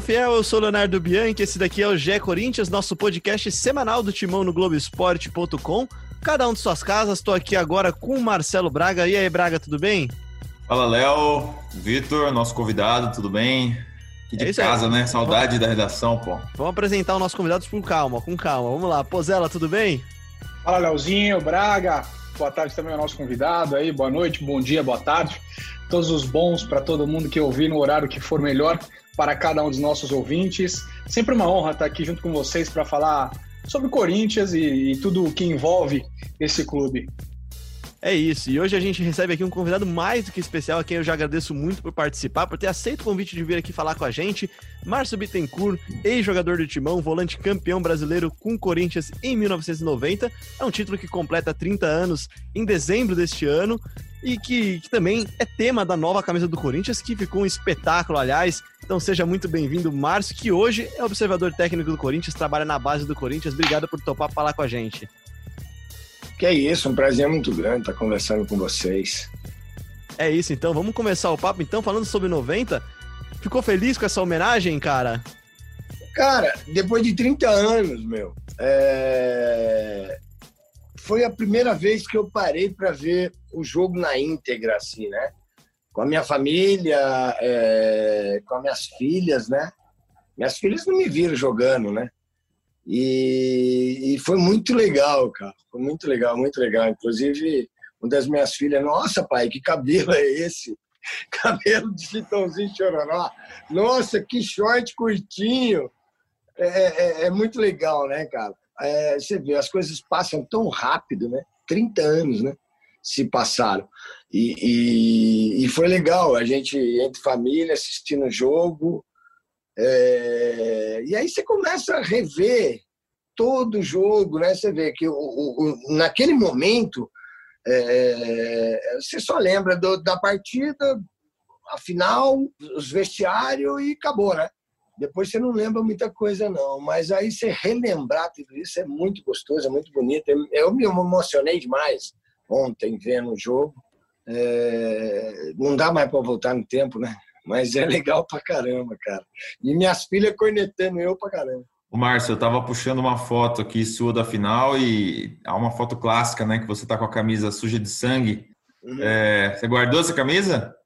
Fala fiel, eu sou Leonardo Bianchi, esse daqui é o GE Corinthians, nosso podcast semanal do Timão no Globoesporte.com. Cada um de suas casas, estou aqui agora com o Marcelo Braga. E aí, Braga, tudo bem? Fala, Léo, Vitor, nosso convidado, tudo bem? Aqui de é casa, aí. né? Saudade Vamos... da redação, pô. Vamos apresentar os nossos convidados com calma, com calma. Vamos lá, Pozela, tudo bem? Fala, Léozinho, Braga. Boa tarde também ao nosso convidado aí. Boa noite, bom dia, boa tarde. Todos os bons para todo mundo que ouvir no horário que for melhor para cada um dos nossos ouvintes. Sempre uma honra estar aqui junto com vocês para falar sobre o Corinthians e, e tudo o que envolve esse clube. É isso, e hoje a gente recebe aqui um convidado mais do que especial, a quem eu já agradeço muito por participar, por ter aceito o convite de vir aqui falar com a gente. Márcio Bittencourt, ex-jogador do Timão, volante campeão brasileiro com Corinthians em 1990. É um título que completa 30 anos em dezembro deste ano e que, que também é tema da nova camisa do Corinthians, que ficou um espetáculo, aliás. Então seja muito bem-vindo, Márcio, que hoje é observador técnico do Corinthians, trabalha na base do Corinthians. Obrigado por topar falar com a gente. Que é isso, um prazer muito grande estar conversando com vocês. É isso, então. Vamos começar o papo, então, falando sobre 90. Ficou feliz com essa homenagem, cara? Cara, depois de 30 anos, meu, é... foi a primeira vez que eu parei para ver o jogo na íntegra, assim, né? Com a minha família, é... com as minhas filhas, né? Minhas filhas não me viram jogando, né? E, e, foi muito legal, cara. Foi muito legal, muito legal. Inclusive, uma das minhas filhas, nossa, pai, que cabelo é esse? Cabelo de chitãozinho chororó. Nossa, que short curtinho. É, é, é muito legal, né, cara? É, você vê, as coisas passam tão rápido, né? 30 anos, né? Se passaram. E, e, e foi legal, a gente, entre família, assistindo o jogo, é, e aí você começa a rever todo o jogo, né? Você vê que o, o, naquele momento é, você só lembra do, da partida, a final, os vestiários e acabou, né? Depois você não lembra muita coisa, não. Mas aí você relembrar tudo isso é muito gostoso, é muito bonito. Eu me emocionei demais ontem vendo o jogo. É, não dá mais para voltar no tempo, né? Mas é legal pra caramba, cara. E minhas filhas cornetando eu pra caramba. O Márcio, eu tava puxando uma foto aqui sua da final e há uma foto clássica, né? Que você tá com a camisa suja de sangue. Uhum. É, você guardou essa camisa?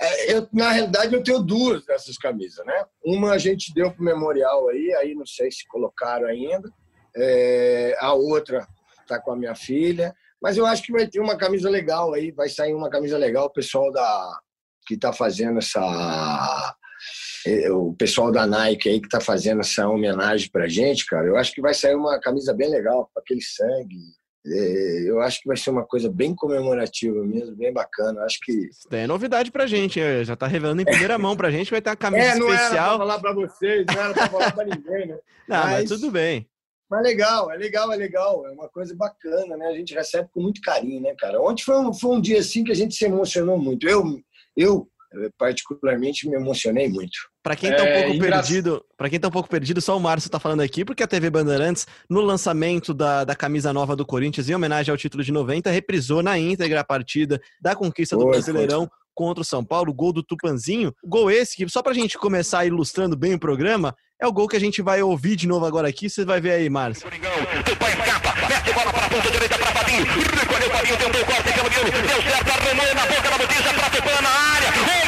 É, eu, na realidade, eu tenho duas dessas camisas, né? Uma a gente deu pro memorial aí, aí não sei se colocaram ainda. É, a outra tá com a minha filha. Mas eu acho que vai ter uma camisa legal aí, vai sair uma camisa legal. O pessoal da, que está fazendo essa é, o pessoal da Nike aí que está fazendo essa homenagem para gente, cara, eu acho que vai sair uma camisa bem legal, com aquele sangue. É, eu acho que vai ser uma coisa bem comemorativa mesmo, bem bacana. Eu acho que. É novidade pra gente, já tá revelando em primeira mão pra gente, vai ter a camisa é, não especial. Era pra falar pra vocês, não era pra falar pra ninguém, né? Não, mas, mas tudo bem. Mas legal, é legal, é legal. É uma coisa bacana, né? A gente recebe com muito carinho, né, cara? Ontem foi um, foi um dia assim que a gente se emocionou muito. Eu, eu particularmente me emocionei muito. Para quem está um é, pouco engra... perdido, para quem tá um pouco perdido, só o Márcio está falando aqui, porque a TV Bandeirantes, no lançamento da, da camisa nova do Corinthians, em homenagem ao título de 90, reprisou na íntegra a partida da conquista do Brasileirão foi. contra o São Paulo, gol do Tupanzinho. Gol esse que, só para a gente começar ilustrando bem o programa, é o gol que a gente vai ouvir de novo agora aqui. Você vai ver aí, Márcio. mete bola para a ponta direita para Fabinho. Recolheu Fabinho, tentou o corte, deu certo, na boca da botija para na área.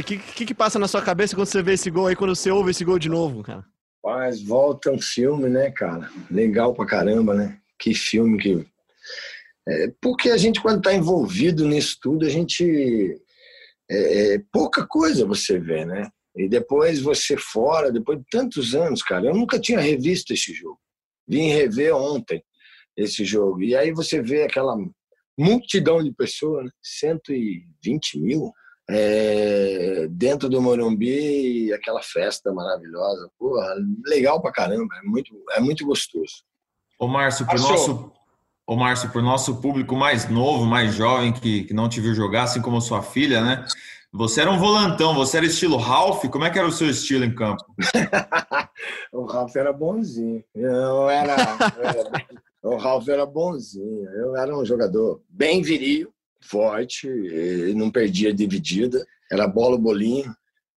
O que, que, que passa na sua cabeça quando você vê esse gol aí, quando você ouve esse gol de novo, cara? Mas volta um filme, né, cara? Legal pra caramba, né? Que filme que. É, porque a gente, quando tá envolvido nisso tudo, a gente. É, é, pouca coisa você vê, né? E depois você fora, depois de tantos anos, cara, eu nunca tinha revisto esse jogo. Vim rever ontem esse jogo. E aí você vê aquela multidão de pessoas, né? 120 mil é, dentro do Morumbi, aquela festa maravilhosa. Porra, legal pra caramba, é muito, é muito gostoso. Ô, Márcio, pro nosso, ô, Márcio, pro nosso público mais novo, mais jovem, que, que não te viu jogar, assim como sua filha, né? Você era um volantão, você era estilo Ralph? Como é que era o seu estilo em campo? o Ralph era bonzinho. Eu era, eu era, o Ralph era bonzinho. Eu era um jogador bem viril, forte, não perdia dividida, era bola bolinho.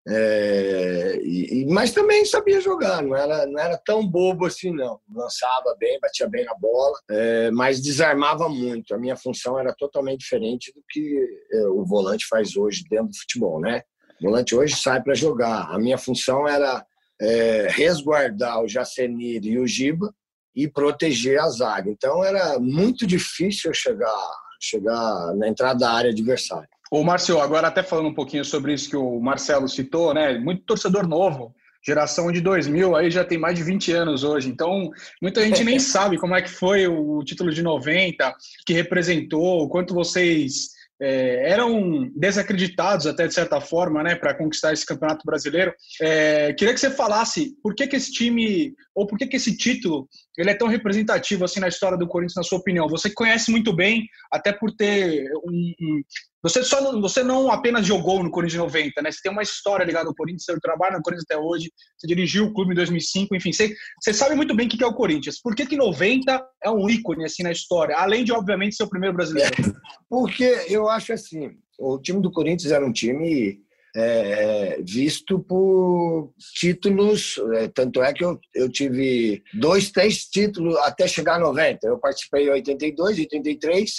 É, e, mas também sabia jogar, não era, não era tão bobo assim, não. Lançava bem, batia bem na bola, é, mas desarmava muito. A minha função era totalmente diferente do que é, o volante faz hoje dentro do futebol, né? O volante hoje sai para jogar. A minha função era é, resguardar o Jacenir e o Giba e proteger a zaga. Então era muito difícil chegar, chegar na entrada da área adversária. Ô, Márcio, agora até falando um pouquinho sobre isso que o Marcelo citou, né? Muito torcedor novo, geração de 2000, aí já tem mais de 20 anos hoje. Então, muita gente nem sabe como é que foi o título de 90, que representou, o quanto vocês é, eram desacreditados até de certa forma, né, para conquistar esse campeonato brasileiro. É, queria que você falasse por que, que esse time ou por que, que esse título ele é tão representativo assim na história do Corinthians, na sua opinião. Você conhece muito bem, até por ter um, um você só não, você não apenas jogou no Corinthians 90, né? Você tem uma história ligada ao Corinthians, você trabalha no Corinthians até hoje, você dirigiu o clube em 2005, enfim, você, você sabe muito bem o que é o Corinthians. Por que que 90 é um ícone assim na história, além de obviamente ser o primeiro brasileiro? Porque eu acho assim, o time do Corinthians era um time é, visto por títulos, é, tanto é que eu, eu tive dois, três títulos até chegar a 90. Eu participei em 82, 83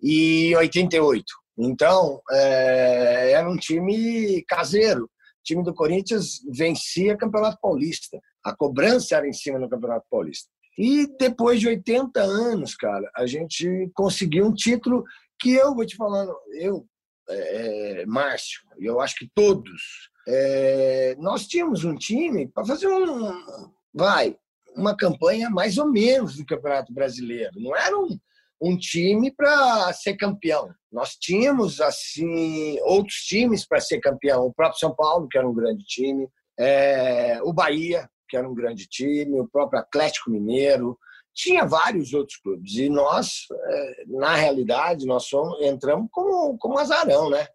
e 88. Então, é, era um time caseiro. O time do Corinthians vencia Campeonato Paulista. A cobrança era em cima do Campeonato Paulista. E depois de 80 anos, cara, a gente conseguiu um título que eu vou te falando, eu, é, é Márcio, eu acho que todos, é, nós tínhamos um time para fazer um, vai, uma campanha mais ou menos do Campeonato Brasileiro. Não era um, um time para ser campeão. Nós tínhamos assim outros times para ser campeão. O próprio São Paulo, que era um grande time, é, o Bahia, que era um grande time, o próprio Atlético Mineiro, tinha vários outros clubes. E nós, é, na realidade, nós somos, entramos como, como azarão, né?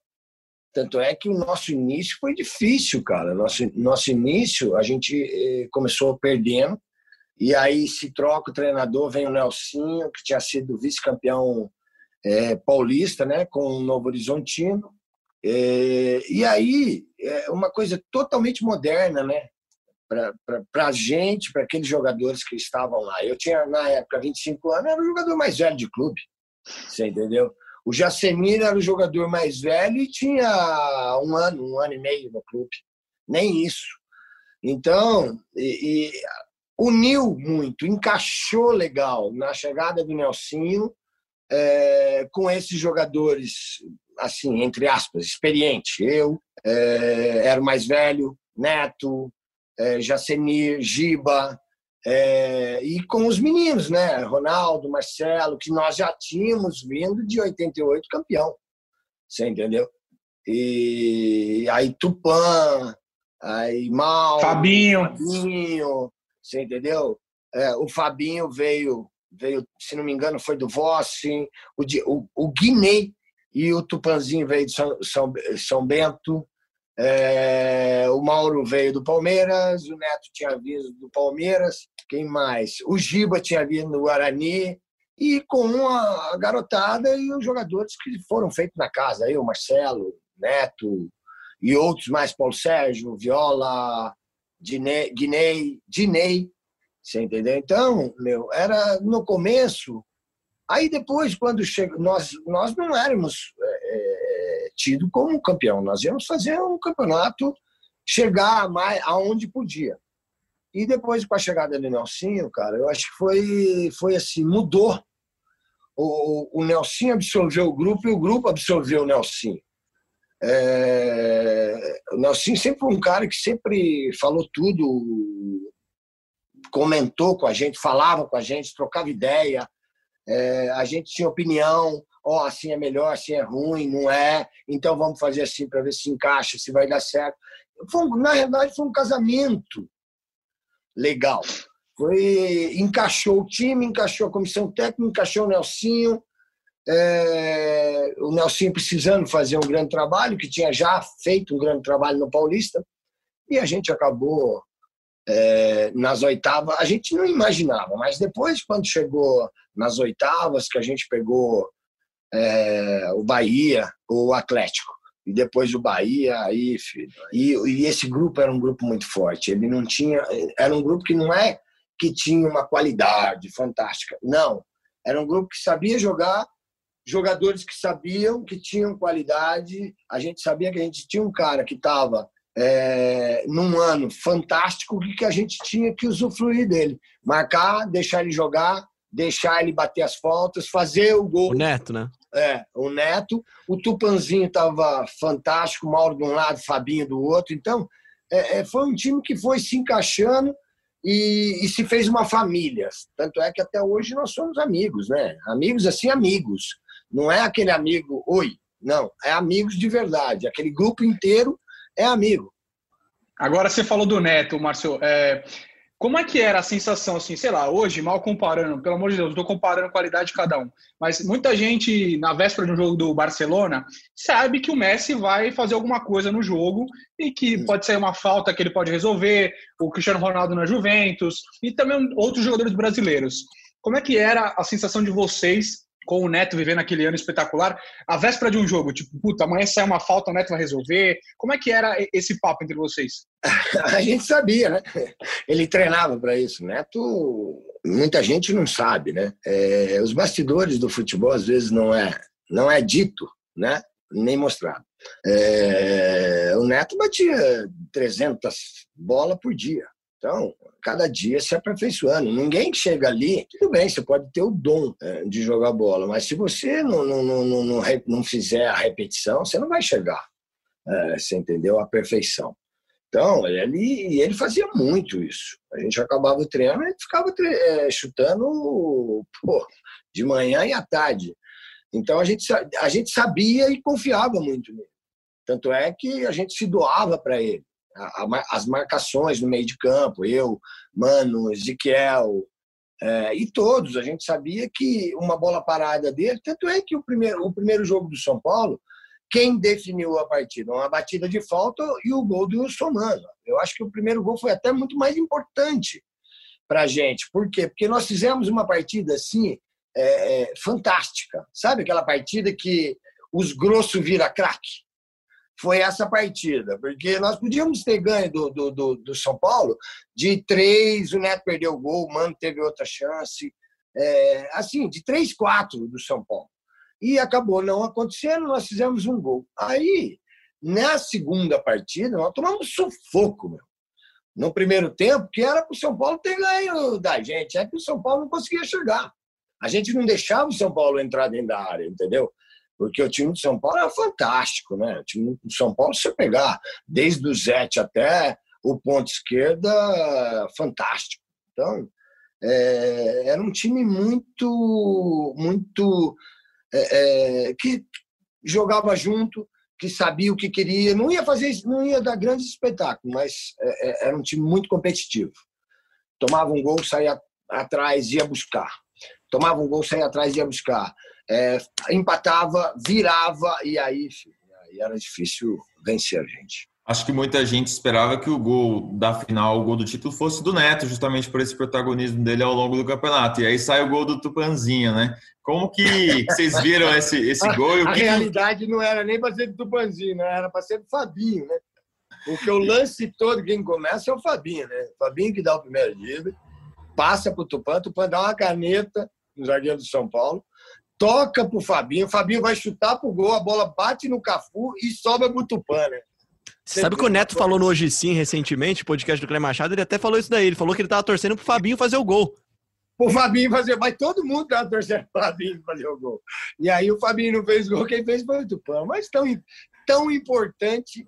Tanto é que o nosso início foi difícil, cara. Nosso, nosso início, a gente eh, começou perdendo, e aí se troca o treinador, vem o Nelsinho, que tinha sido vice-campeão é, paulista, né, com o Novo Horizontino. É, e aí, é uma coisa totalmente moderna, né, para a gente, para aqueles jogadores que estavam lá. Eu tinha, na época, 25 anos, era o jogador mais velho de clube, você entendeu? O Jacemir era o jogador mais velho e tinha um ano, um ano e meio no clube. Nem isso. Então, e, e uniu muito, encaixou legal na chegada do Nelsinho é, com esses jogadores, assim, entre aspas, experiente. Eu é, era o mais velho, Neto, é, Jacenir, Giba, é, e com os meninos, né? Ronaldo, Marcelo, que nós já tínhamos vindo de 88 campeão. Você entendeu? E aí Tupã, aí Mal, Fabinho, Fabinho você entendeu? É, o Fabinho veio, veio, se não me engano, foi do Vossi, o, o, o Guinei e o Tupanzinho veio de São, São, São Bento, é, o Mauro veio do Palmeiras, o Neto tinha vindo do Palmeiras, quem mais? O Giba tinha vindo do Guarani, e com a garotada e os jogadores que foram feitos na casa, aí o Marcelo, Neto e outros mais, Paulo Sérgio, Viola, Dinei, Dinei, Dinei, você entendeu? Então, meu, era no começo. Aí depois, quando chega, nós, nós não éramos é, é tido como campeão, nós íamos fazer um campeonato chegar mais aonde podia. E depois, com a chegada do Nelsinho, cara, eu acho que foi, foi assim, mudou. O, o Nelsinho absorveu o grupo e o grupo absorveu o Nelsinho. É, o Nelson sempre foi um cara que sempre falou tudo, comentou com a gente, falava com a gente, trocava ideia, é, a gente tinha opinião. ó, oh, assim é melhor, assim é ruim, não é, então vamos fazer assim para ver se encaixa, se vai dar certo. Foi, na realidade, foi um casamento legal. Foi, encaixou o time, encaixou a comissão técnica, encaixou o Nelsinho, é, o Nelsinho precisando fazer um grande trabalho, que tinha já feito um grande trabalho no Paulista, e a gente acabou é, nas oitavas. A gente não imaginava, mas depois, quando chegou nas oitavas, que a gente pegou é, o Bahia, o Atlético, e depois o Bahia, aí, filho. E, e esse grupo era um grupo muito forte. Ele não tinha. Era um grupo que não é que tinha uma qualidade fantástica. Não. Era um grupo que sabia jogar jogadores que sabiam que tinham qualidade. A gente sabia que a gente tinha um cara que estava é, num ano fantástico e que a gente tinha que usufruir dele. Marcar, deixar ele jogar, deixar ele bater as faltas, fazer o gol. O Neto, né? É, o Neto. O Tupanzinho estava fantástico, Mauro de um lado, Fabinho do outro. Então, é, é, foi um time que foi se encaixando e, e, se fez uma família. Tanto é que até hoje nós somos amigos, né? Amigos assim, amigos. Não é aquele amigo, oi, não, é amigos de verdade. Aquele grupo inteiro é amigo. Agora você falou do Neto, Márcio. É, como é que era a sensação, assim, sei lá, hoje, mal comparando, pelo amor de Deus, estou comparando a qualidade de cada um, mas muita gente, na véspera de um jogo do Barcelona, sabe que o Messi vai fazer alguma coisa no jogo e que pode ser uma falta que ele pode resolver, o Cristiano Ronaldo na Juventus e também outros jogadores brasileiros. Como é que era a sensação de vocês com o Neto vivendo aquele ano espetacular, a véspera de um jogo, tipo, puta, amanhã sai uma falta, o Neto vai resolver. Como é que era esse papo entre vocês? a gente sabia, né? Ele treinava para isso. Neto, muita gente não sabe, né? É, os bastidores do futebol às vezes não é, não é dito, né? Nem mostrado. É, o Neto batia 300 bolas por dia. Então, cada dia se aperfeiçoando. Ninguém chega ali, tudo bem, você pode ter o dom é, de jogar bola, mas se você não, não, não, não, não fizer a repetição, você não vai chegar, é, você entendeu? A perfeição. Então, ele, ele fazia muito isso. A gente acabava o treino e ficava é, chutando pô, de manhã e à tarde. Então, a gente, a gente sabia e confiava muito nele. Tanto é que a gente se doava para ele as marcações no meio de campo, eu, Mano, Ezequiel, é, e todos. A gente sabia que uma bola parada dele, tanto é que o primeiro, o primeiro jogo do São Paulo, quem definiu a partida? Uma batida de falta e o gol do Wilson Mano. Eu acho que o primeiro gol foi até muito mais importante para a gente. Por quê? Porque nós fizemos uma partida assim, é, é, fantástica. Sabe aquela partida que os grossos vira craque? Foi essa partida, porque nós podíamos ter ganho do, do, do, do São Paulo de três, o Neto perdeu o gol, o Mano teve outra chance, é, assim, de três, quatro do São Paulo. E acabou não acontecendo, nós fizemos um gol. Aí, na segunda partida, nós tomamos sufoco, meu. No primeiro tempo, que era para o São Paulo ter ganho da gente, é que o São Paulo não conseguia chegar. A gente não deixava o São Paulo entrar dentro da área, entendeu? Porque o time de São Paulo é fantástico, né? O time de São Paulo, se você pegar desde o Zete até o ponto esquerda, fantástico. Então, é, era um time muito, muito é, é, que jogava junto, que sabia o que queria, não ia fazer, não ia dar grandes espetáculos, mas é, é, era um time muito competitivo. Tomava um gol, saía atrás, ia buscar. Tomava um gol, saía atrás, ia buscar é, empatava, virava, e aí, filho, aí era difícil vencer a gente. Acho que muita gente esperava que o gol da final, o gol do título, fosse do Neto, justamente por esse protagonismo dele ao longo do campeonato. E aí sai o gol do Tupanzinho, né? Como que vocês viram esse, esse gol? a que realidade não era nem para ser do Tupanzinho, né? era para ser do Fabinho, né? Porque o lance todo, quem começa é o Fabinho, né? O Fabinho que dá o primeiro drible, passa para o Tupan, Tupan dá uma caneta no zagueiro do São Paulo, toca pro Fabinho, o Fabinho vai chutar pro gol, a bola bate no Cafu e sobra pro Tupã, né? Você sabe que o Neto falou no Hoje Sim recentemente, podcast do Clé Machado, ele até falou isso daí. Ele falou que ele tava torcendo pro Fabinho fazer o gol. O Fabinho fazer, mas todo mundo tava torcendo pro Fabinho fazer o gol. E aí o Fabinho não fez gol, quem fez foi o Tupã. Mas tão, tão importante,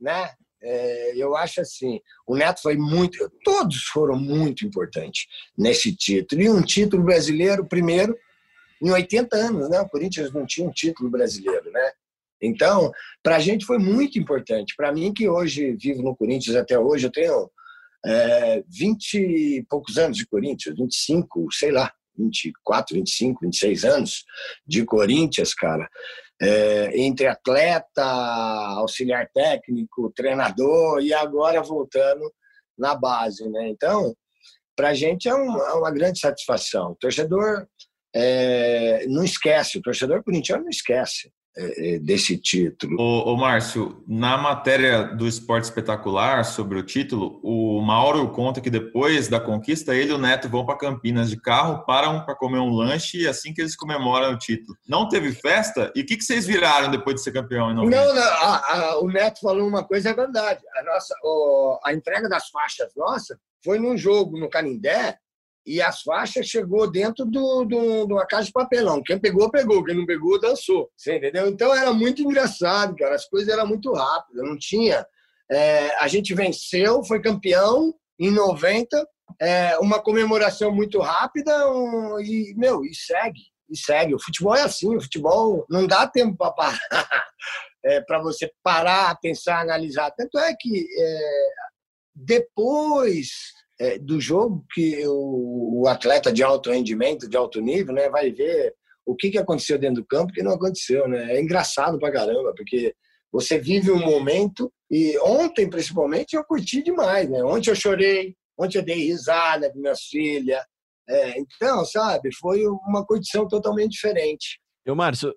né? É, eu acho assim, o Neto foi muito, todos foram muito importantes nesse título. E um título brasileiro, primeiro, em 80 anos, né? O Corinthians não tinha um título brasileiro, né? Então, para a gente foi muito importante. Para mim, que hoje vivo no Corinthians até hoje, eu tenho é, 20 e poucos anos de Corinthians, 25, sei lá, 24, 25, 26 anos de Corinthians, cara. É, entre atleta, auxiliar técnico, treinador e agora voltando na base, né? Então, para a gente é uma, é uma, grande satisfação. O torcedor é, não esquece, o torcedor corintiano não esquece. É, é, desse título. Ô, ô, Márcio, na matéria do Esporte Espetacular sobre o título, o Mauro conta que depois da conquista, ele e o Neto vão para Campinas de carro, param para comer um lanche e assim que eles comemoram o título. Não teve festa? E o que, que vocês viraram depois de ser campeão? Em não, não a, a, o Neto falou uma coisa, é verdade. A, nossa, o, a entrega das faixas nossa foi num jogo no Canindé, e as faixas chegou dentro do, do, de uma caixa de papelão. Quem pegou, pegou. Quem não pegou, dançou. Você entendeu? Então era muito engraçado, cara. As coisas eram muito rápidas. Não tinha. É, a gente venceu, foi campeão em 90. É, uma comemoração muito rápida um, e, meu, e segue. E segue. O futebol é assim. O futebol não dá tempo para parar. É, para você parar, pensar, analisar. Tanto é que é, depois é, do jogo que o, o, atleta de alto rendimento, de alto nível, né, vai ver o que, que aconteceu dentro do campo que não aconteceu, né? É engraçado pra caramba, porque você vive um momento e ontem, principalmente, eu curti demais, né? Ontem eu chorei, ontem eu dei risada com minhas filhas. É, então, sabe, foi uma condição totalmente diferente. Eu, Márcio,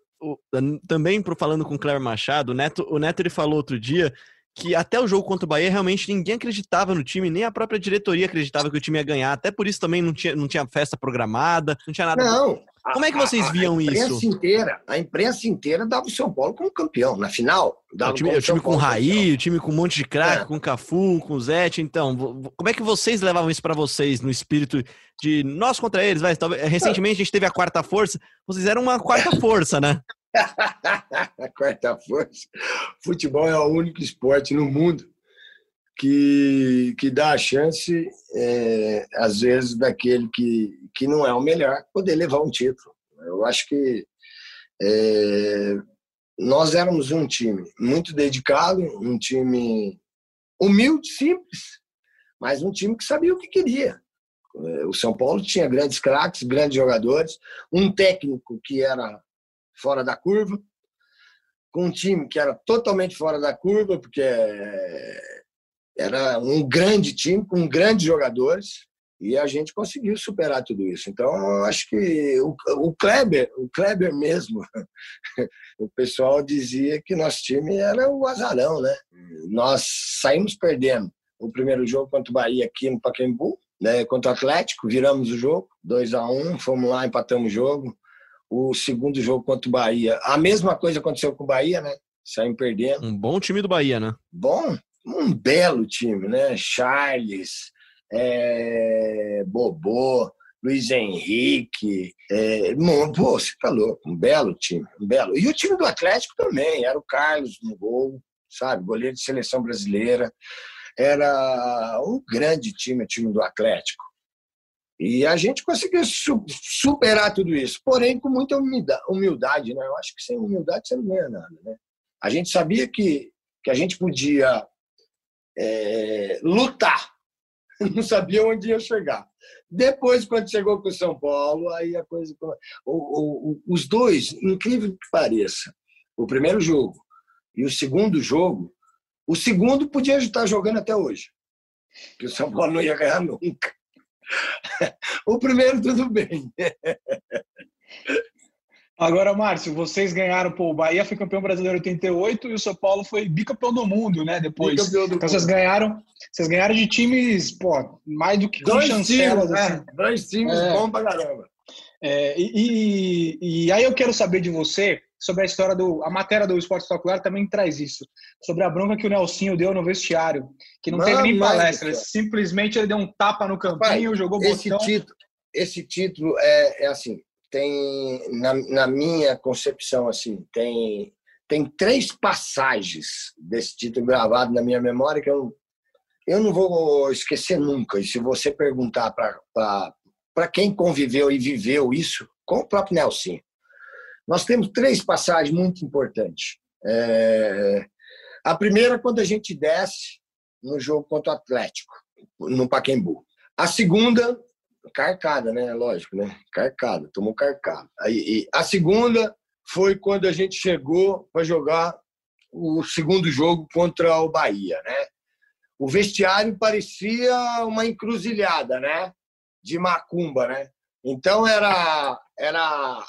também falando com o Cléber Machado, o Neto, o Neto ele falou outro dia que até o jogo contra o Bahia realmente ninguém acreditava no time, nem a própria diretoria acreditava que o time ia ganhar. Até por isso também não tinha, não tinha festa programada, não tinha nada. Não. Como é que vocês viam a, a isso? Inteira, a imprensa inteira dava o São Paulo como campeão. Na final, dava o time, o time com Raí, o time com um monte de craque, é. com Cafu, com Zete. Então, como é que vocês levavam isso para vocês no espírito de nós contra eles? Vai, talvez, recentemente a gente teve a quarta força. Vocês eram uma quarta força, né? A quarta força. Futebol é o único esporte no mundo que, que dá a chance, é, às vezes, daquele que, que não é o melhor poder levar um título. Eu acho que é, nós éramos um time muito dedicado, um time humilde, simples, mas um time que sabia o que queria. O São Paulo tinha grandes craques, grandes jogadores, um técnico que era fora da curva, com um time que era totalmente fora da curva, porque era um grande time, com grandes jogadores, e a gente conseguiu superar tudo isso. Então, acho que o, o Kleber, o Kleber mesmo, o pessoal dizia que nosso time era o azarão, né? Nós saímos perdendo o primeiro jogo contra o Bahia aqui no Pacaembu, né, contra o Atlético, viramos o jogo, 2 a 1 um, fomos lá, empatamos o jogo o segundo jogo contra o Bahia. A mesma coisa aconteceu com o Bahia, né? Saímos perdendo. Um bom time do Bahia, né? Bom, um belo time, né? Charles, é, Bobô, Luiz Henrique. É, pô, você tá louco, um belo time, um belo. E o time do Atlético também, era o Carlos no gol, sabe? Goleiro de seleção brasileira. Era um grande time, o time do Atlético. E a gente conseguiu superar tudo isso, porém com muita humildade, né? Eu acho que sem humildade você não ganha nada, né? A gente sabia que, que a gente podia é, lutar, não sabia onde ia chegar. Depois, quando chegou com o São Paulo, aí a coisa. O, o, os dois, incrível que pareça, o primeiro jogo e o segundo jogo, o segundo podia estar jogando até hoje, que o São Paulo não ia ganhar nunca. o primeiro, tudo bem. Agora, Márcio, vocês ganharam, pô, o Bahia foi campeão brasileiro em 88 e o São Paulo foi bicampeão do mundo, né, depois. Do então mundo. vocês ganharam, vocês ganharam de times, pô, mais do que dois chancelas, times, assim. né? Dois times é. bons pra caramba. É, e, e, e, aí eu quero saber de você sobre a história do. A matéria do Esporte Espetacular também traz isso. Sobre a bronca que o Nelsinho deu no vestiário. Que não teve nem palestra. simplesmente ele deu um tapa no campinho, Pai, jogou esse botão. Título, esse título é, é assim. Tem, na, na minha concepção, assim, tem, tem três passagens desse título gravado na minha memória que eu, eu não vou esquecer nunca. E se você perguntar para quem conviveu e viveu isso, com o próprio Nelson. Nós temos três passagens muito importantes. É... A primeira, quando a gente desce no jogo contra o Atlético, no Paquembu. A segunda, carcada, né? Lógico, né? Carcada, tomou carcada. Aí, a segunda foi quando a gente chegou para jogar o segundo jogo contra o Bahia, né? O vestiário parecia uma encruzilhada, né? De macumba, né? Então era era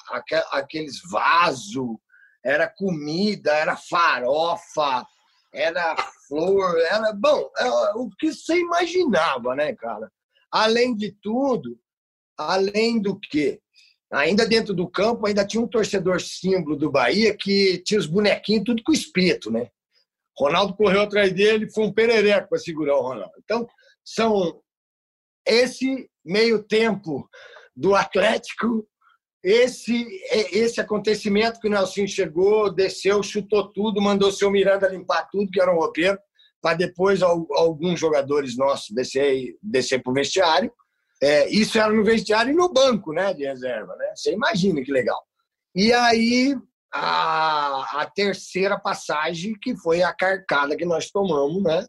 aqueles vasos, era comida, era farofa, era flor, era bom, era é, o que você imaginava, né, cara? Além de tudo, além do que ainda dentro do campo ainda tinha um torcedor símbolo do Bahia que tinha os bonequinhos tudo com espírito, né? Ronaldo correu atrás dele, foi um perereco para segurar o Ronaldo. Então, são esse meio tempo do Atlético, esse esse acontecimento que o Nelson chegou, desceu, chutou tudo, mandou seu Miranda limpar tudo, que era um roupeiro, para depois alguns jogadores nossos descer, descer para o vestiário. É, isso era no vestiário e no banco né, de reserva. Né? Você imagina que legal. E aí, a, a terceira passagem, que foi a carcada que nós tomamos, né?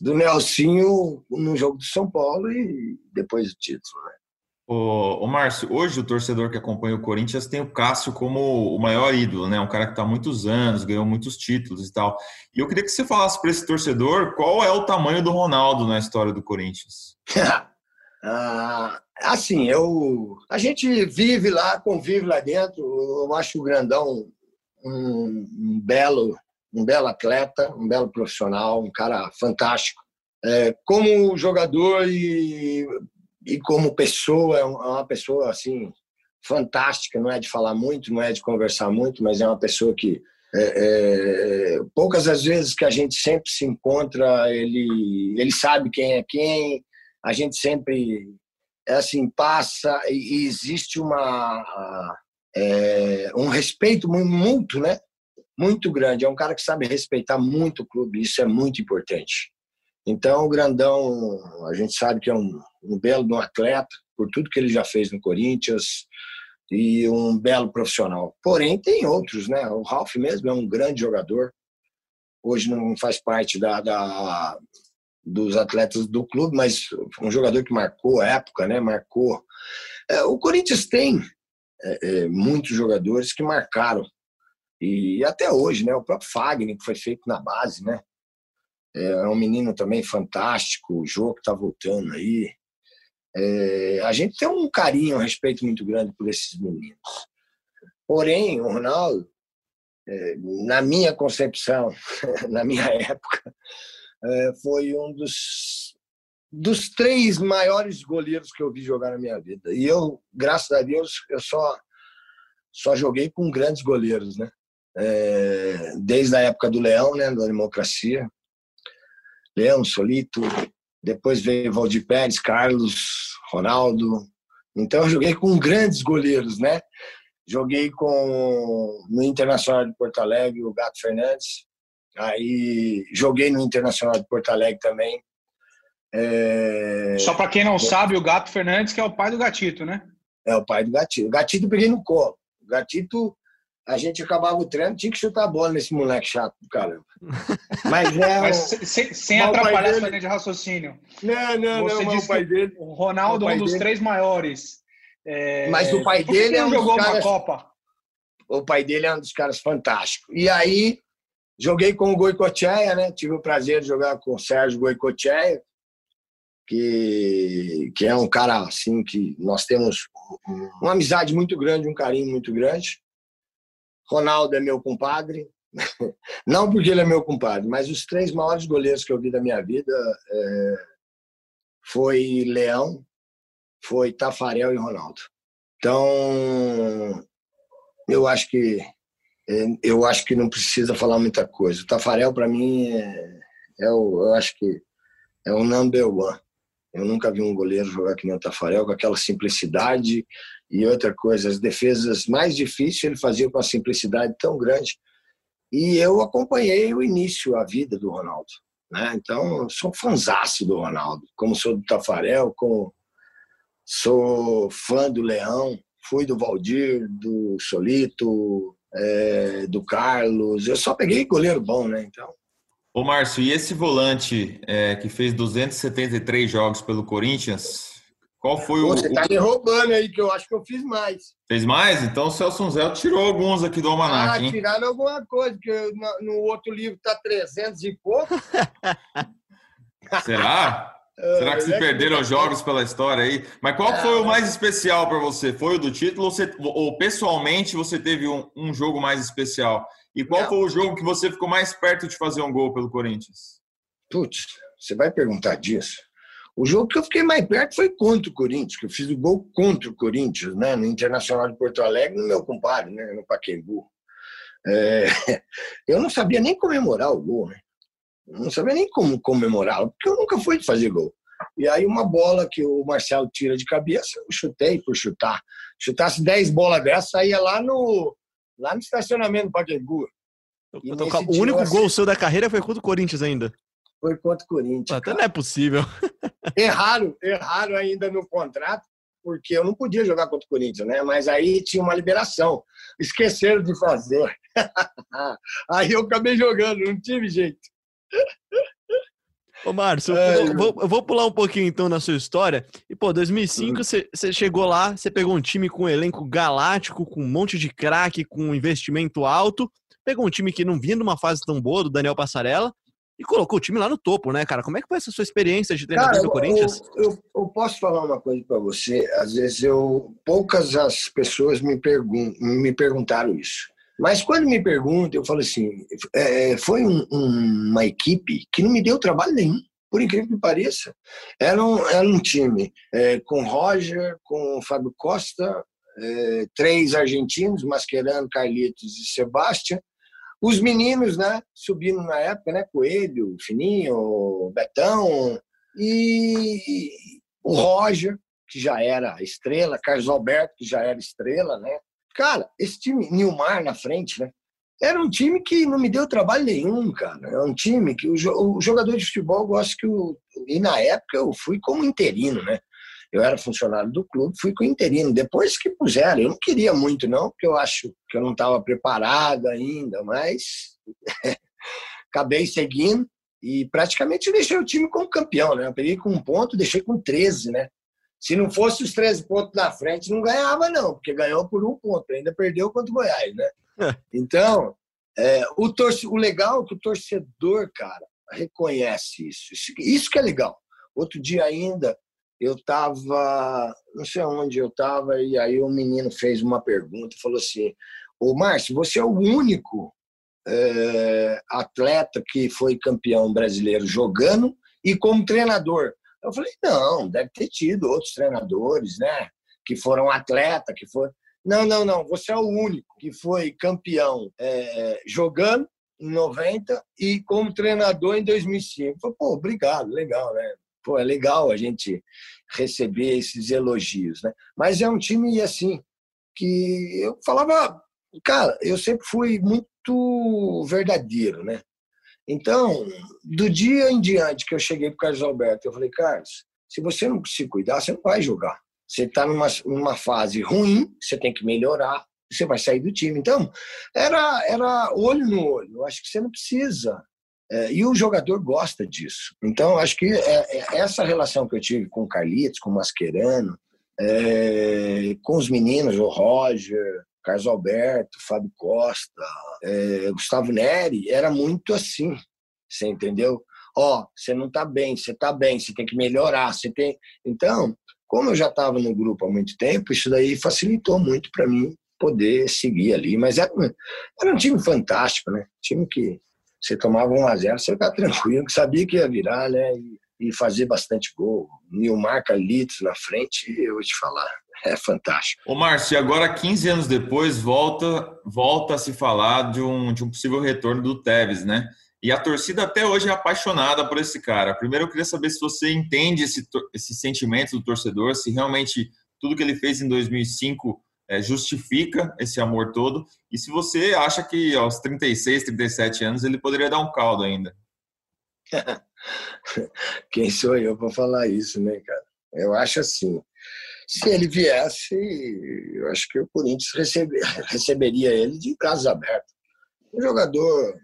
Do Nelsinho no jogo de São Paulo e depois o título, né? Ô Márcio, hoje o torcedor que acompanha o Corinthians tem o Cássio como o maior ídolo, né? Um cara que está há muitos anos, ganhou muitos títulos e tal. E eu queria que você falasse para esse torcedor qual é o tamanho do Ronaldo na história do Corinthians. ah, assim, eu, a gente vive lá, convive lá dentro. Eu acho o Grandão um, um belo, um belo atleta, um belo profissional, um cara fantástico. É, como jogador e e como pessoa é, é uma pessoa assim fantástica não é de falar muito não é de conversar muito mas é uma pessoa que é, é, poucas as vezes que a gente sempre se encontra ele ele sabe quem é quem a gente sempre é assim passa e, existe uma é, um respeito muito né muito grande. É um cara que sabe respeitar muito o clube isso é muito importante. Então, o Grandão, a gente sabe que é um, um belo um atleta, por tudo que ele já fez no Corinthians, e um belo profissional. Porém, tem outros, né? O Ralf mesmo é um grande jogador. Hoje não faz parte da, da dos atletas do clube, mas um jogador que marcou a época, né? Marcou. É, o Corinthians tem é, é, muitos jogadores que marcaram e até hoje, né? O próprio Fagner que foi feito na base, né? É um menino também fantástico, o Jô que está voltando aí. É, a gente tem um carinho, um respeito muito grande por esses meninos. Porém, o Ronaldo, é, na minha concepção, na minha época, é, foi um dos, dos três maiores goleiros que eu vi jogar na minha vida. E eu, graças a Deus, eu só, só joguei com grandes goleiros, né? É, desde a época do Leão, né, da democracia, Leão, Solito, depois veio Valdir Pérez, Carlos, Ronaldo. Então eu joguei com grandes goleiros, né? Joguei com no Internacional de Porto Alegre o Gato Fernandes. Aí joguei no Internacional de Porto Alegre também. É... Só para quem não sabe, o Gato Fernandes que é o pai do Gatito, né? É o pai do Gatito. O Gatito eu peguei no colo. O Gatito a gente acabava o treino, tinha que chutar a bola nesse moleque chato do caramba. Mas, é, Mas sem, sem atrapalhar dele... essa linha de raciocínio. Não, não, Você não. Disse o pai dele. O Ronaldo é um dos dele... três maiores. É... Mas o pai dele é um jogou dos caras... Copa. O pai dele é um dos caras fantásticos. E aí, joguei com o Goicoechea, né? Tive o prazer de jogar com o Sérgio Goicoechea, que, que é um cara assim que nós temos uma amizade muito grande, um carinho muito grande. Ronaldo é meu compadre, não porque ele é meu compadre, mas os três maiores goleiros que eu vi da minha vida é, foi Leão, foi Tafarel e Ronaldo. Então, eu acho que é, eu acho que não precisa falar muita coisa. O Tafarel para mim é, é o, eu acho que é o number one. Eu nunca vi um goleiro jogar que nem o Tafarel com aquela simplicidade e outra coisa, as defesas mais difíceis ele fazia com a simplicidade tão grande. E eu acompanhei o início, a vida do Ronaldo. Né? Então, sou fanzaço do Ronaldo, como sou do Tafarel, como sou fã do Leão, fui do Valdir, do Solito, é, do Carlos. Eu só peguei goleiro bom, né? Então. Ô, Márcio, e esse volante é, que fez 273 jogos pelo Corinthians, qual foi Pô, o. Você tá me roubando aí, que eu acho que eu fiz mais. Fez mais? Então o Celso Zé tirou alguns aqui do Almanac. Ah, hein? tiraram alguma coisa, porque no, outro livro tá 300 e pouco. Será? Será que se é perderam jogos pela história aí? Mas qual foi o mais especial para você? Foi o do título ou, você, ou pessoalmente você teve um, um, jogo mais especial? E qual Não. foi o jogo que você ficou mais perto de fazer um gol pelo Corinthians? Putz, você vai perguntar disso? O jogo que eu fiquei mais perto foi contra o Corinthians, que eu fiz o gol contra o Corinthians, né? No Internacional de Porto Alegre, no meu compadre, né? No Paquembu. É... Eu não sabia nem comemorar o gol, né? não sabia nem como comemorá-lo, porque eu nunca fui de fazer gol. E aí uma bola que o Marcelo tira de cabeça, eu chutei por chutar. Chutasse 10 bolas dessa, saía lá no, lá no estacionamento do Pacaembu. O único gol seu da carreira foi contra o Corinthians ainda. Foi contra o Corinthians. Até não é possível. Erraram, erraram ainda no contrato, porque eu não podia jogar contra o Corinthians, né? Mas aí tinha uma liberação. Esqueceram de fazer. aí eu acabei jogando, não tive jeito. Ô, Márcio, é, eu, vou, eu vou pular um pouquinho então na sua história. E, pô, 2005 você hum. chegou lá, você pegou um time com um elenco galáctico, com um monte de craque, com um investimento alto. Pegou um time que não vinha numa fase tão boa, do Daniel Passarella, e colocou o time lá no topo, né, cara? Como é que foi essa sua experiência de treinador cara, do Corinthians? Eu, eu, eu, posso falar uma coisa para você. Às vezes eu poucas as pessoas me, pergun me perguntaram isso. Mas quando me perguntam, eu falo assim: é, foi um, um, uma equipe que não me deu trabalho nenhum, por incrível que pareça. Era um, era um time é, com Roger, com Fábio Costa, é, três argentinos, Mascherano, Carlitos e Sebastião. Os meninos, né, subindo na época, né, Coelho, Fininho, Betão e o Roger, que já era estrela, Carlos Alberto, que já era estrela, né? Cara, esse time, Nilmar na frente, né? Era um time que não me deu trabalho nenhum, cara. É um time que o, jogador de futebol gosta que o. E na época eu fui como interino, né? Eu era funcionário do clube, fui com interino. Depois que puseram, eu não queria muito, não, porque eu acho que eu não estava preparado ainda, mas acabei seguindo e praticamente deixei o time como campeão, né? Eu peguei com um ponto, deixei com 13, né? Se não fosse os 13 pontos na frente, não ganhava, não, porque ganhou por um ponto, ainda perdeu contra o Goiás, né? É. Então, é, o, torce... o legal é que o torcedor, cara, reconhece isso. isso. Isso que é legal. Outro dia ainda, eu estava, não sei onde eu estava, e aí um menino fez uma pergunta, falou assim, ô Márcio, você é o único é, atleta que foi campeão brasileiro jogando e como treinador. Eu falei, não, deve ter tido outros treinadores, né? Que foram atleta, que foram. Não, não, não, você é o único que foi campeão é, jogando em 90 e como treinador em 2005. Eu falei, pô, obrigado, legal, né? Pô, é legal a gente receber esses elogios, né? Mas é um time, assim, que eu falava, cara, eu sempre fui muito verdadeiro, né? Então, do dia em diante que eu cheguei para o Carlos Alberto, eu falei, Carlos, se você não se cuidar, você não vai jogar. Você está numa, numa fase ruim, você tem que melhorar, você vai sair do time. Então, era, era olho no olho. Eu acho que você não precisa. É, e o jogador gosta disso. Então, acho que é, é essa relação que eu tive com o Carlitos, com o Mascherano, é, com os meninos, o Roger, Carlos Alberto, Fábio Costa, é, Gustavo Neri, era muito assim, você entendeu? Ó, oh, você não está bem, você está bem, você tem que melhorar, você tem. Então, como eu já estava no grupo há muito tempo, isso daí facilitou muito para mim poder seguir ali. Mas era, era um time fantástico, né? Time que você tomava um a zero, você ficava tranquilo, que sabia que ia virar, né? E, e fazer bastante gol. Nilmar Carlitos na frente, eu vou te falar, é fantástico. Ô, Márcio, agora, 15 anos depois, volta, volta a se falar de um, de um possível retorno do Tevez, né? E a torcida até hoje é apaixonada por esse cara. Primeiro, eu queria saber se você entende esse, esse sentimento do torcedor, se realmente tudo que ele fez em 2005 é, justifica esse amor todo, e se você acha que aos 36, 37 anos ele poderia dar um caldo ainda. Quem sou eu para falar isso, né, cara? Eu acho assim. Se ele viesse, eu acho que o Corinthians recebe, receberia ele de braços abertos. Um jogador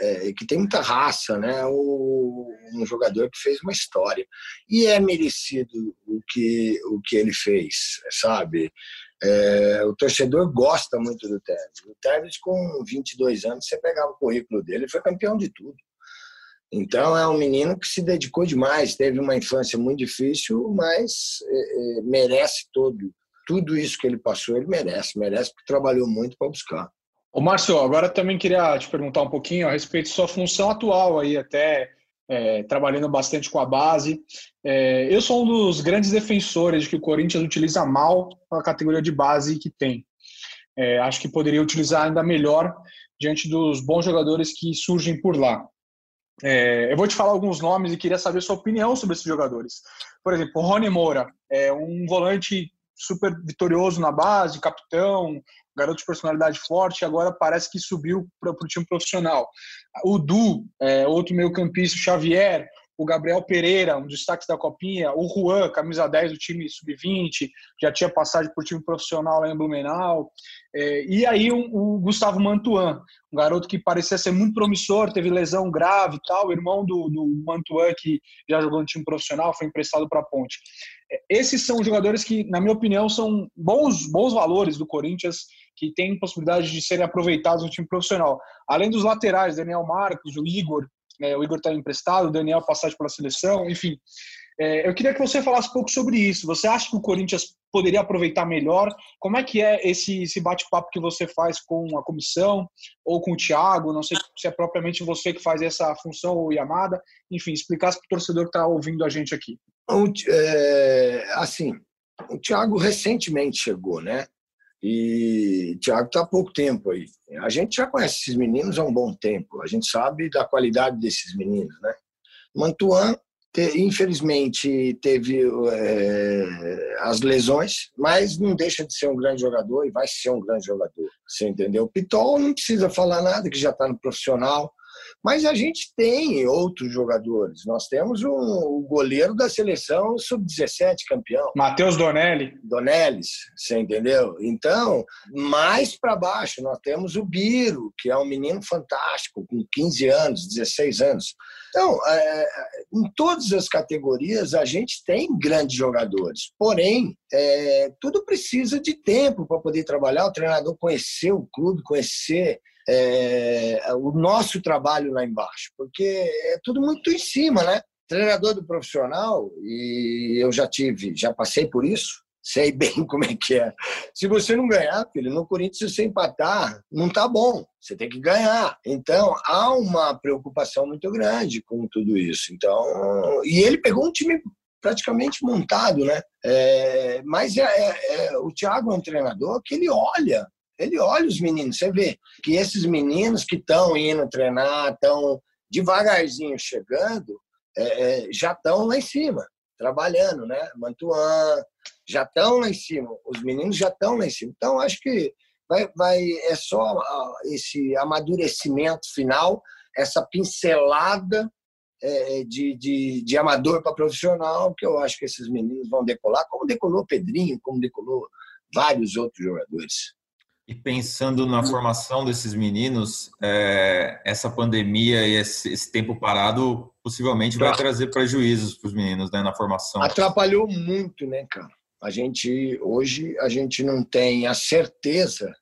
é, que tem muita raça, né? O, um jogador que fez uma história. E é merecido o que, o que ele fez, sabe? É, o torcedor gosta muito do Tevez. O Tevez, com 22 anos, você pegava o currículo dele, ele foi campeão de tudo. Então, é um menino que se dedicou demais, teve uma infância muito difícil, mas é, é, merece todo, tudo isso que ele passou, ele merece, merece, porque trabalhou muito para buscar. Ô, Márcio, agora também queria te perguntar um pouquinho a respeito de sua função atual aí, até é, trabalhando bastante com a base. É, eu sou um dos grandes defensores de que o Corinthians utiliza mal a categoria de base que tem. É, acho que poderia utilizar ainda melhor diante dos bons jogadores que surgem por lá. É, eu vou te falar alguns nomes e queria saber sua opinião sobre esses jogadores. Por exemplo, o Rony Moura, é um volante super vitorioso na base, capitão, garoto de personalidade forte, agora parece que subiu para o time profissional. O Du, é, outro meio-campista, Xavier, o Gabriel Pereira, um dos destaques da Copinha, o Juan, camisa 10 do time sub-20, já tinha passagem por time profissional lá em Blumenau, é, e aí o, o, Gustavo Mantuan, um garoto que parecia ser muito promissor, teve lesão grave e tal, irmão do, do Mantuan, que já jogou no time profissional, foi emprestado para a Ponte. É, esses são jogadores que, na minha opinião, são bons, bons valores do Corinthians, que têm possibilidade de serem aproveitados no time profissional. Além dos laterais, Daniel Marcos, o Igor, é, o Igor está emprestado, o Daniel passagem pela seleção, enfim. É, eu queria que você falasse um pouco sobre isso. Você acha que o Corinthians poderia aproveitar melhor? Como é que é esse, esse bate-papo que você faz com a comissão ou com o Thiago? Não sei se é propriamente você que faz essa função ou Yamada. Enfim, explicasse para o torcedor que está ouvindo a gente aqui. É, assim, o Thiago recentemente chegou, né? E o Thiago está há pouco tempo aí. A gente já conhece esses meninos há um bom tempo. A gente sabe da qualidade desses meninos, né? Mantuan, te, infelizmente, teve é, as lesões, mas não deixa de ser um grande jogador e vai ser um grande jogador. Você entendeu? Pitol não precisa falar nada, que já está no profissional. Mas a gente tem outros jogadores. Nós temos um, o goleiro da seleção sub-17 campeão. Matheus Donelli. Donelli, você entendeu? Então, mais para baixo, nós temos o Biro, que é um menino fantástico, com 15 anos, 16 anos. Então, é, em todas as categorias, a gente tem grandes jogadores. Porém, é, tudo precisa de tempo para poder trabalhar, o treinador conhecer o clube, conhecer é, o nosso trabalho lá embaixo, porque é tudo muito em cima, né? Treinador do profissional, e eu já tive, já passei por isso, sei bem como é que é. Se você não ganhar, filho, no Corinthians, se você empatar, não tá bom. Você tem que ganhar. Então, há uma preocupação muito grande com tudo isso. Então, e ele pegou um time praticamente montado, né? É, mas é, é, é o Thiago é um treinador que ele olha ele olha os meninos, você vê que esses meninos que estão indo treinar, estão devagarzinho chegando, é, é, já estão lá em cima, trabalhando, né? Mantuan, já estão lá em cima, os meninos já estão lá em cima. Então, acho que vai, vai, é só esse amadurecimento final, essa pincelada é, de, de, de amador para profissional, que eu acho que esses meninos vão decolar, como decolou Pedrinho, como decolou vários outros jogadores. E pensando na formação desses meninos, é, essa pandemia e esse, esse, tempo parado possivelmente vai trazer prejuízos para os meninos né, na formação. Atrapalhou muito, né, cara? A gente hoje a gente não tem a certeza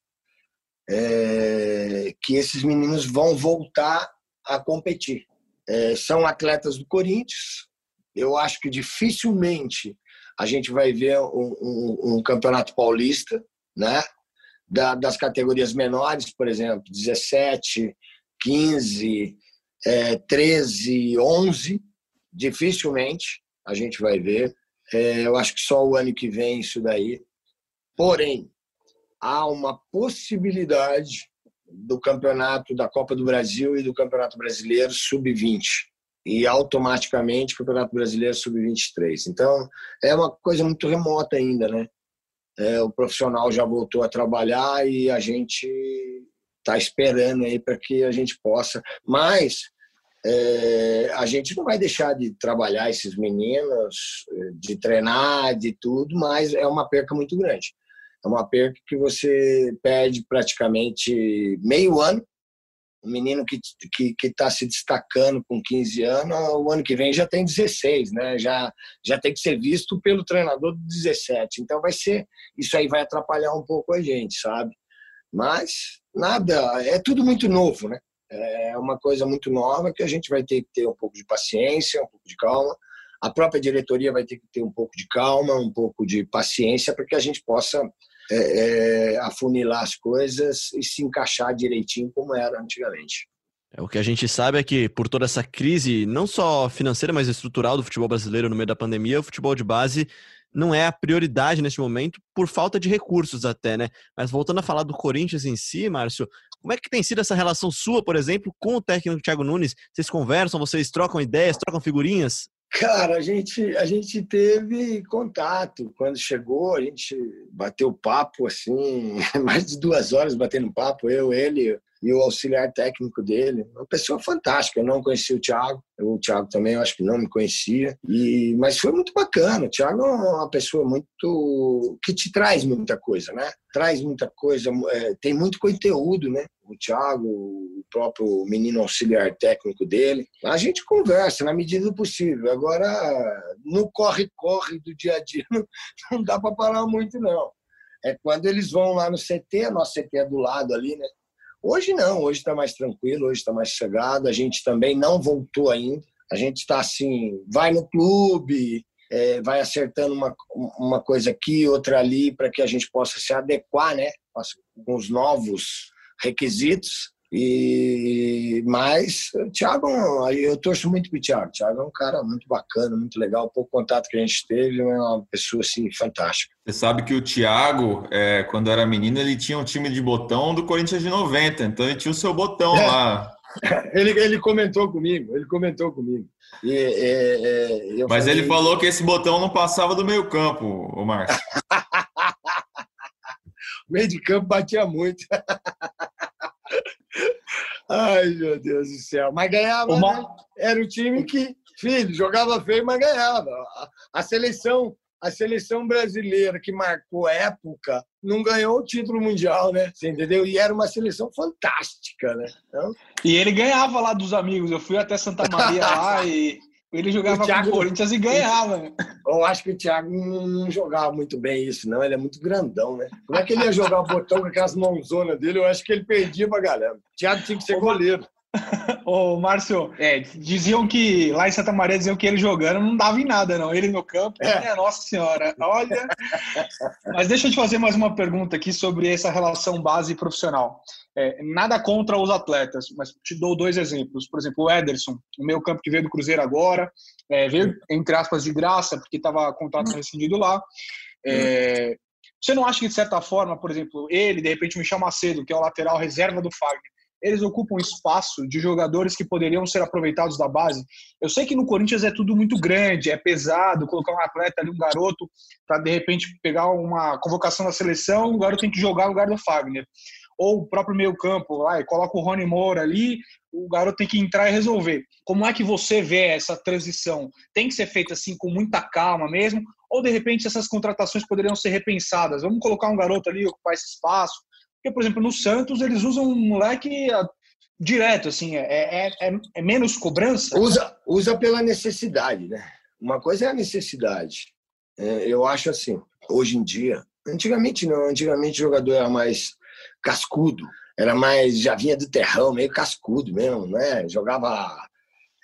é, que esses meninos vão voltar a competir. É, são atletas do Corinthians. Eu acho que dificilmente a gente vai ver um, um, um campeonato paulista, né? Da, das categorias menores, por exemplo, 17, 15, é, 13, 11, dificilmente a gente vai ver. É, eu acho que só o ano que vem isso daí. Porém, há uma possibilidade do campeonato da Copa do Brasil e do Campeonato Brasileiro sub-20 e automaticamente Campeonato Brasileiro sub-23. Então, é uma coisa muito remota ainda, né? É, o profissional já voltou a trabalhar e a gente está esperando aí para que a gente possa. Mas é, a gente não vai deixar de trabalhar esses meninos, de treinar, de tudo, mas é uma perca muito grande. É uma perca que você perde praticamente meio ano. Um menino que está que, que tá se destacando com 15 anos, o ano que vem já tem 16, né? já, já tem que ser visto pelo treinador de 17. Então vai ser, isso aí vai atrapalhar um pouco a gente, sabe? Mas nada, é tudo muito novo, né? É uma coisa muito nova que a gente vai ter que ter um pouco de paciência, um pouco de calma. A própria diretoria vai ter que ter um pouco de calma, um pouco de paciência para que a gente possa é, é, afunilar as coisas e se encaixar direitinho como era antigamente. É, o que a gente sabe é que, por toda essa crise, não só financeira, mas estrutural do futebol brasileiro no meio da pandemia, o futebol de base não é a prioridade neste momento, por falta de recursos até, né? Mas voltando a falar do Corinthians em si, Márcio, como é que tem sido essa relação sua, por exemplo, com o técnico Thiago Nunes? Vocês conversam, vocês trocam ideias, trocam figurinhas? Cara, a gente, a gente teve contato. Quando chegou, a gente bateu papo, assim, mais de duas horas batendo papo, eu, ele, e o auxiliar técnico dele. Uma pessoa fantástica. Eu não conhecia o Thiago, o Thiago também eu acho que não me conhecia. E, mas foi muito bacana. O Thiago é uma pessoa muito. que te traz muita coisa, né? Traz muita coisa, é, tem muito conteúdo, né? O Thiago, o próprio menino auxiliar técnico dele. A gente conversa na medida do possível. Agora, no corre-corre do dia a dia, não, dá para parar muito, não. É quando eles vão lá no CT, nosso CT é do lado ali, né? Hoje não, hoje está mais tranquilo, hoje está mais chegado. A gente também não voltou ainda. A gente está assim, vai no clube, é, vai acertando uma, uma coisa aqui, outra ali, para que a gente possa se adequar, né, com os novos requisitos. E mas o Thiago, eu torço muito pro Thiago. O Thiago é um cara muito bacana, muito legal. O pouco contato que a gente teve, é uma pessoa assim fantástica. Você sabe que o Thiago, é, quando era menino, ele tinha um time de botão do Corinthians de 90, então ele tinha o seu botão é. lá. Ele, ele comentou comigo, ele comentou comigo. E, é, Mas falei... ele falou que esse botão não passava do meio campo, o Márcio. meio de campo batia muito. Ai, meu Deus do céu. Mas ganhava, Uma... né? Era o time que, filho, jogava feio, mas ganhava. A, seleção, a seleção brasileira que marcou época não ganhou o título mundial, né? Você entendeu? E era uma seleção fantástica, né? Então... E ele ganhava lá dos amigos. Eu fui até Santa Maria lá e ele jogava o Thiago, Corinthians e ganhava. Eu acho que o Thiago não jogava muito bem isso, não. Ele é muito grandão, né? Como é que ele ia jogar o botão com aquelas mãozonas dele? Eu acho que ele perdia pra galera. O Thiago tinha que ser goleiro. Ô, Márcio, é, diziam que lá em Santa Maria diziam que ele jogando não dava em nada, não. Ele no campo, é. é nossa senhora, olha. Mas deixa eu te fazer mais uma pergunta aqui sobre essa relação base profissional. É, nada contra os atletas, mas te dou dois exemplos. Por exemplo, o Ederson, o meio campo que veio do Cruzeiro agora, é, veio, entre aspas, de graça, porque estava contrato rescindido lá. É, você não acha que, de certa forma, por exemplo, ele, de repente, o Michel Macedo, que é o lateral reserva do Fagner, eles ocupam espaço de jogadores que poderiam ser aproveitados da base. Eu sei que no Corinthians é tudo muito grande, é pesado colocar um atleta ali, um garoto, para de repente pegar uma convocação da seleção, o garoto tem que jogar no lugar do Fagner ou o próprio meio campo, lá, e coloca o Rony Moura ali, o garoto tem que entrar e resolver. Como é que você vê essa transição? Tem que ser feita assim com muita calma mesmo? Ou de repente essas contratações poderiam ser repensadas? Vamos colocar um garoto ali ocupar esse espaço? Porque, por exemplo, no Santos eles usam um moleque ah, direto, assim, é, é, é, é menos cobrança? Usa, usa pela necessidade, né? Uma coisa é a necessidade. É, eu acho assim, hoje em dia, antigamente não, antigamente o jogador era mais cascudo, era mais, já vinha do terrão, meio cascudo mesmo, né? Jogava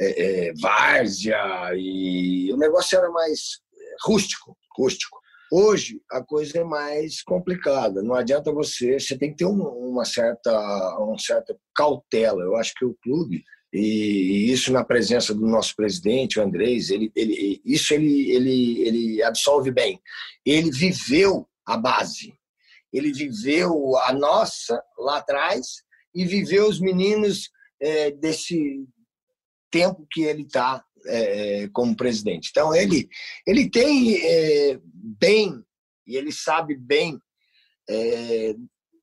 é, é, várzea e o negócio era mais rústico, rústico. Hoje a coisa é mais complicada. Não adianta você, você tem que ter uma, uma certa, uma certa cautela. Eu acho que o clube e isso na presença do nosso presidente, o Andrés, ele, ele, isso ele, ele, ele absolve bem. Ele viveu a base, ele viveu a nossa lá atrás e viveu os meninos é, desse tempo que ele está é, como presidente. Então ele ele tem é, bem e ele sabe bem é,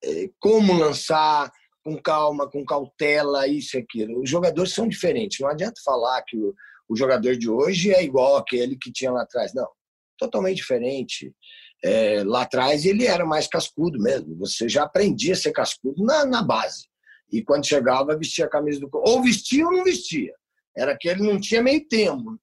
é, como lançar, com calma, com cautela, isso e aquilo. Os jogadores são diferentes. Não adianta falar que o, o jogador de hoje é igual aquele que tinha lá atrás. Não, totalmente diferente. É, lá atrás ele era mais cascudo mesmo. Você já aprendia a ser cascudo na, na base. E quando chegava, vestia a camisa do. Ou vestia ou não vestia. Era que ele não tinha meio termo.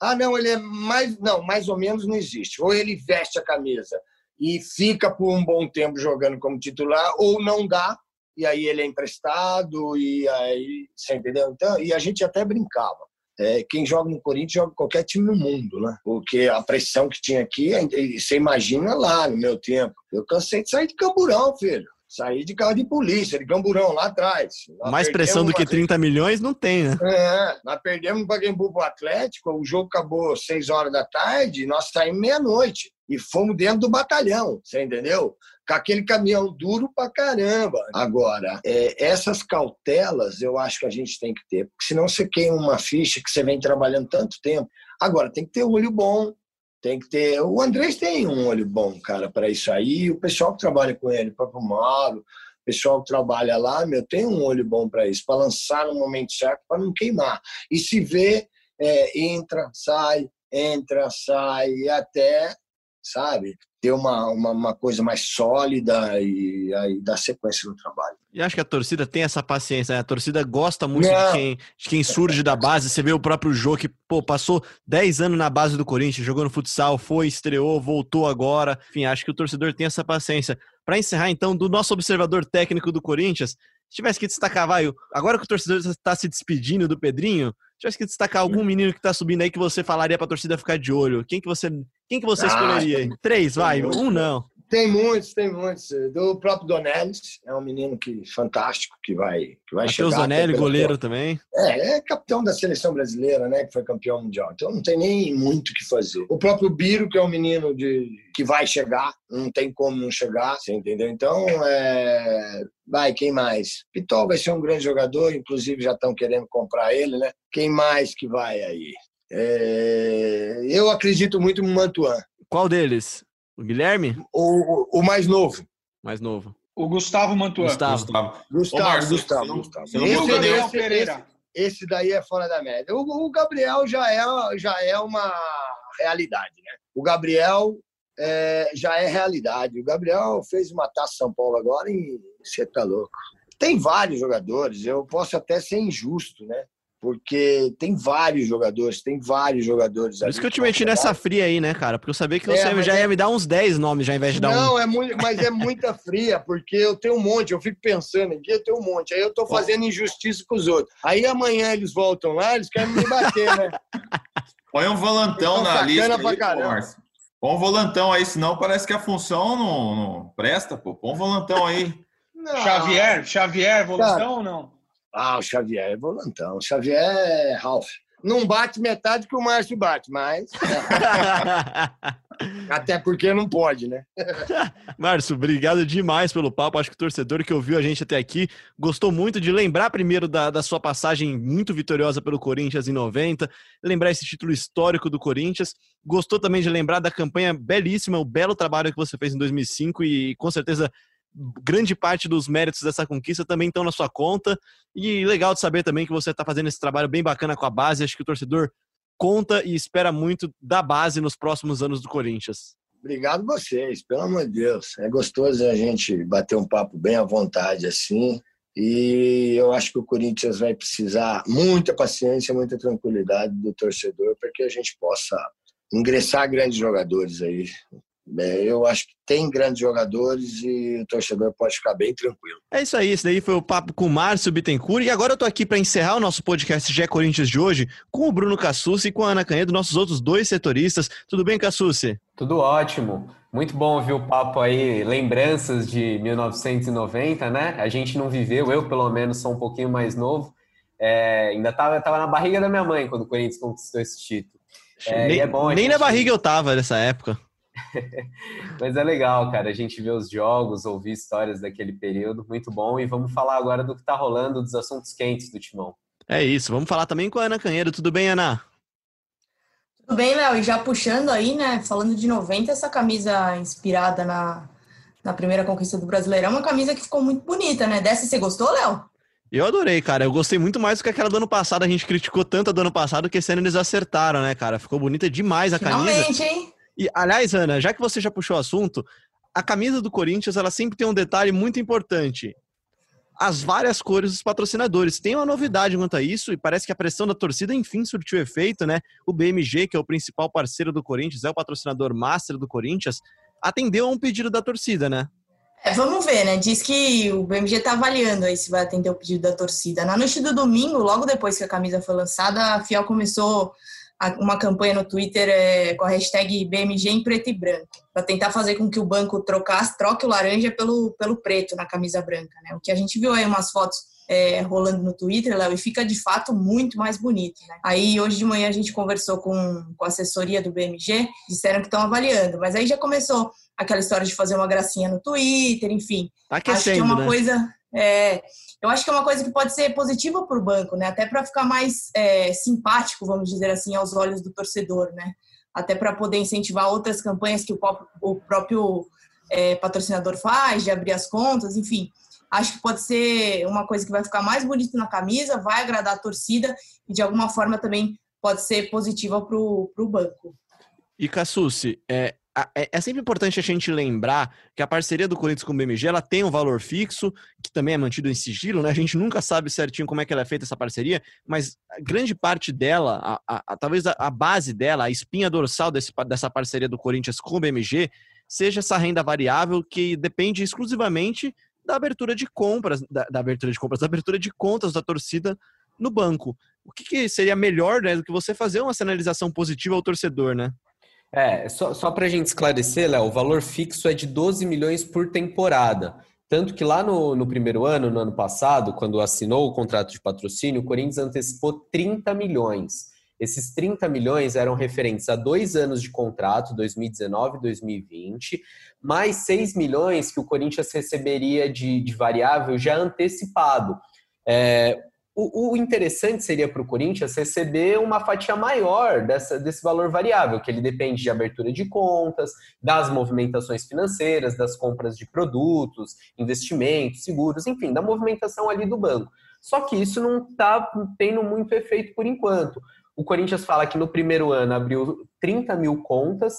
Ah, não, ele é mais. Não, mais ou menos não existe. Ou ele veste a camisa e fica por um bom tempo jogando como titular, ou não dá, e aí ele é emprestado, e aí. Você entendeu? Então, e a gente até brincava. É, quem joga no Corinthians joga qualquer time no mundo, né? Porque a pressão que tinha aqui, você imagina lá no meu tempo. Eu cansei de sair de camburão, filho. Saí de carro de polícia, de camburão, lá atrás. Nós Mais pressão do que 30 milhões não tem, né? É, nós perdemos para Pacaembu pro Atlético, o jogo acabou 6 horas da tarde, nós saímos meia-noite e fomos dentro do batalhão, você entendeu? Com aquele caminhão duro pra caramba. Agora, é, essas cautelas eu acho que a gente tem que ter, porque senão você queima uma ficha que você vem trabalhando tanto tempo. Agora, tem que ter olho bom, tem que ter. O Andrés tem um olho bom, cara, para isso aí. O pessoal que trabalha com ele, o próprio Mauro, o pessoal que trabalha lá, meu, tem um olho bom para isso, para lançar no momento certo, para não queimar. E se vê, é, entra, sai, entra, sai, até, sabe, ter uma, uma, uma, coisa mais sólida e aí dar sequência no trabalho. E acho que a torcida tem essa paciência, né? A torcida gosta muito de quem, de quem, surge da base. Você vê o próprio jogo que, pô, passou 10 anos na base do Corinthians, jogou no futsal, foi, estreou, voltou agora. Enfim, acho que o torcedor tem essa paciência. Para encerrar, então, do nosso observador técnico do Corinthians, se tivesse que destacar, vai, agora que o torcedor está se despedindo do Pedrinho, tivesse que destacar algum menino que está subindo aí que você falaria para a torcida ficar de olho, quem que você, quem que você ah, escolheria? Três, vai, um não. Tem muitos, tem muitos. Do próprio Donelis, é um menino que fantástico, que vai, que vai Mateus chegar. Donelli, goleiro também. É, é capitão da seleção brasileira, né? Que foi campeão mundial. Então não tem nem muito o que fazer. O próprio Biro, que é um menino de, que vai chegar, não tem como não chegar, você entendeu? Então, é... vai, quem mais? Pitol vai ser um grande jogador, inclusive já estão querendo comprar ele, né? Quem mais que vai aí? É... Eu acredito muito no Mantuan. Qual deles? O Guilherme? O, o, mais novo. Mais novo. O Gustavo Mantuan. Gustavo. Gustavo. Gustavo, Ô, Marcio, Gustavo, não, Gustavo. Esse, esse, Esse, esse, daí é fora da média. O, o, Gabriel já é, já é uma realidade, né? O Gabriel é, já é realidade. O Gabriel fez uma taça São Paulo agora e você tá louco. Tem vários jogadores, eu posso até ser injusto, né? Porque tem vários jogadores, tem vários jogadores. Por isso que eu te meti nessa fria aí, né, cara? Porque eu sabia que você é, já é... ia me dar uns 10 nomes já, ao invés de dar Não, um. é muito, mas é muita fria, porque eu tenho um monte, eu fico pensando aqui, eu tenho um monte, aí eu tô fazendo injustiça com os outros. Aí amanhã eles voltam lá, eles querem me bater, né? Põe um volantão na lista aí, pô, Põe um volantão aí, senão parece que a função não, não presta, pô. Põe um volantão aí. Não. Xavier, Xavier, volantão ou não? Ah, o Xavier é volantão. O Xavier é Ralph. Não bate metade que o Márcio bate, mas. Até porque não pode, né? Márcio, obrigado demais pelo papo. Acho que o torcedor que ouviu a gente até aqui gostou muito de lembrar primeiro da, da sua passagem muito vitoriosa pelo Corinthians em 90, lembrar esse título histórico do Corinthians. Gostou também de lembrar da campanha belíssima, o belo trabalho que você fez em 2005 e com certeza grande parte dos méritos dessa conquista também estão na sua conta. E legal de saber também que você está fazendo esse trabalho bem bacana com a base. Acho que o torcedor conta e espera muito da base nos próximos anos do Corinthians. Obrigado vocês, pelo amor de Deus. É gostoso a gente bater um papo bem à vontade assim. E eu acho que o Corinthians vai precisar muita paciência, muita tranquilidade do torcedor para que a gente possa ingressar grandes jogadores aí eu acho que tem grandes jogadores e o torcedor pode ficar bem tranquilo. É isso aí, esse daí foi o papo com o Márcio Bittencourt. E agora eu tô aqui para encerrar o nosso podcast Gé Corinthians de hoje com o Bruno Cassucci e com a Ana Canhedo, nossos outros dois setoristas. Tudo bem, Cassucci? Tudo ótimo. Muito bom ouvir o papo aí, lembranças de 1990, né? A gente não viveu, eu pelo menos sou um pouquinho mais novo. É, ainda tava, tava na barriga da minha mãe quando o Corinthians conquistou esse título. É, nem, é bom, nem gente... na barriga eu tava nessa época. Mas é legal, cara, a gente vê os jogos, ouvir histórias daquele período, muito bom. E vamos falar agora do que tá rolando, dos assuntos quentes do Timão. É isso, vamos falar também com a Ana Canheiro. Tudo bem, Ana? Tudo bem, Léo. E já puxando aí, né, falando de 90, essa camisa inspirada na, na primeira conquista do Brasileirão, uma camisa que ficou muito bonita, né? Dessa você gostou, Léo? Eu adorei, cara. Eu gostei muito mais do que aquela do ano passado. A gente criticou tanto a do ano passado que esse ano eles acertaram, né, cara? Ficou bonita demais a Finalmente, camisa. hein? E, aliás, Ana, já que você já puxou o assunto, a camisa do Corinthians, ela sempre tem um detalhe muito importante. As várias cores dos patrocinadores. Tem uma novidade quanto a isso, e parece que a pressão da torcida, enfim, surtiu efeito, né? O BMG, que é o principal parceiro do Corinthians, é o patrocinador master do Corinthians, atendeu a um pedido da torcida, né? É, vamos ver, né? Diz que o BMG está avaliando aí se vai atender o pedido da torcida. Na noite do domingo, logo depois que a camisa foi lançada, a Fiel começou uma campanha no Twitter é, com a hashtag BMG em preto e branco, para tentar fazer com que o banco trocasse, troque o laranja pelo, pelo preto na camisa branca, né? O que a gente viu aí umas fotos é, rolando no Twitter, Léo, e fica de fato muito mais bonito. Né? Aí hoje de manhã a gente conversou com, com a assessoria do BMG, disseram que estão avaliando, mas aí já começou aquela história de fazer uma gracinha no Twitter, enfim. Tá aquecendo, acho que é uma né? coisa. É, eu acho que é uma coisa que pode ser positiva para o banco, né? Até para ficar mais é, simpático, vamos dizer assim, aos olhos do torcedor, né? Até para poder incentivar outras campanhas que o próprio, o próprio é, patrocinador faz, de abrir as contas, enfim. Acho que pode ser uma coisa que vai ficar mais bonito na camisa, vai agradar a torcida e de alguma forma também pode ser positiva para o banco. E Cassucci, é, é, sempre importante a gente lembrar que a parceria do Corinthians com o BMG ela tem um valor fixo, que também é mantido em sigilo, né? A gente nunca sabe certinho como é que ela é feita essa parceria, mas grande parte dela, a, a, a, talvez a, base dela, a espinha dorsal desse, dessa parceria do Corinthians com o BMG, seja essa renda variável que depende exclusivamente da abertura de compras, da, da, abertura de compras, da abertura de contas da torcida no banco. O que, que seria melhor né, do que você fazer uma sinalização positiva ao torcedor, né? É, só, só para a gente esclarecer, Léo, o valor fixo é de 12 milhões por temporada. Tanto que lá no, no primeiro ano, no ano passado, quando assinou o contrato de patrocínio, o Corinthians antecipou 30 milhões. Esses 30 milhões eram referentes a dois anos de contrato, 2019 e 2020, mais 6 milhões que o Corinthians receberia de, de variável já antecipado. É, o, o, interessante seria para o Corinthians receber uma fatia maior dessa, desse valor variável, que ele depende de abertura de contas, das movimentações financeiras, das compras de produtos, investimentos, seguros, enfim, da movimentação ali do banco. Só que isso não está tendo muito efeito por enquanto. O Corinthians fala que no primeiro ano abriu 30 mil contas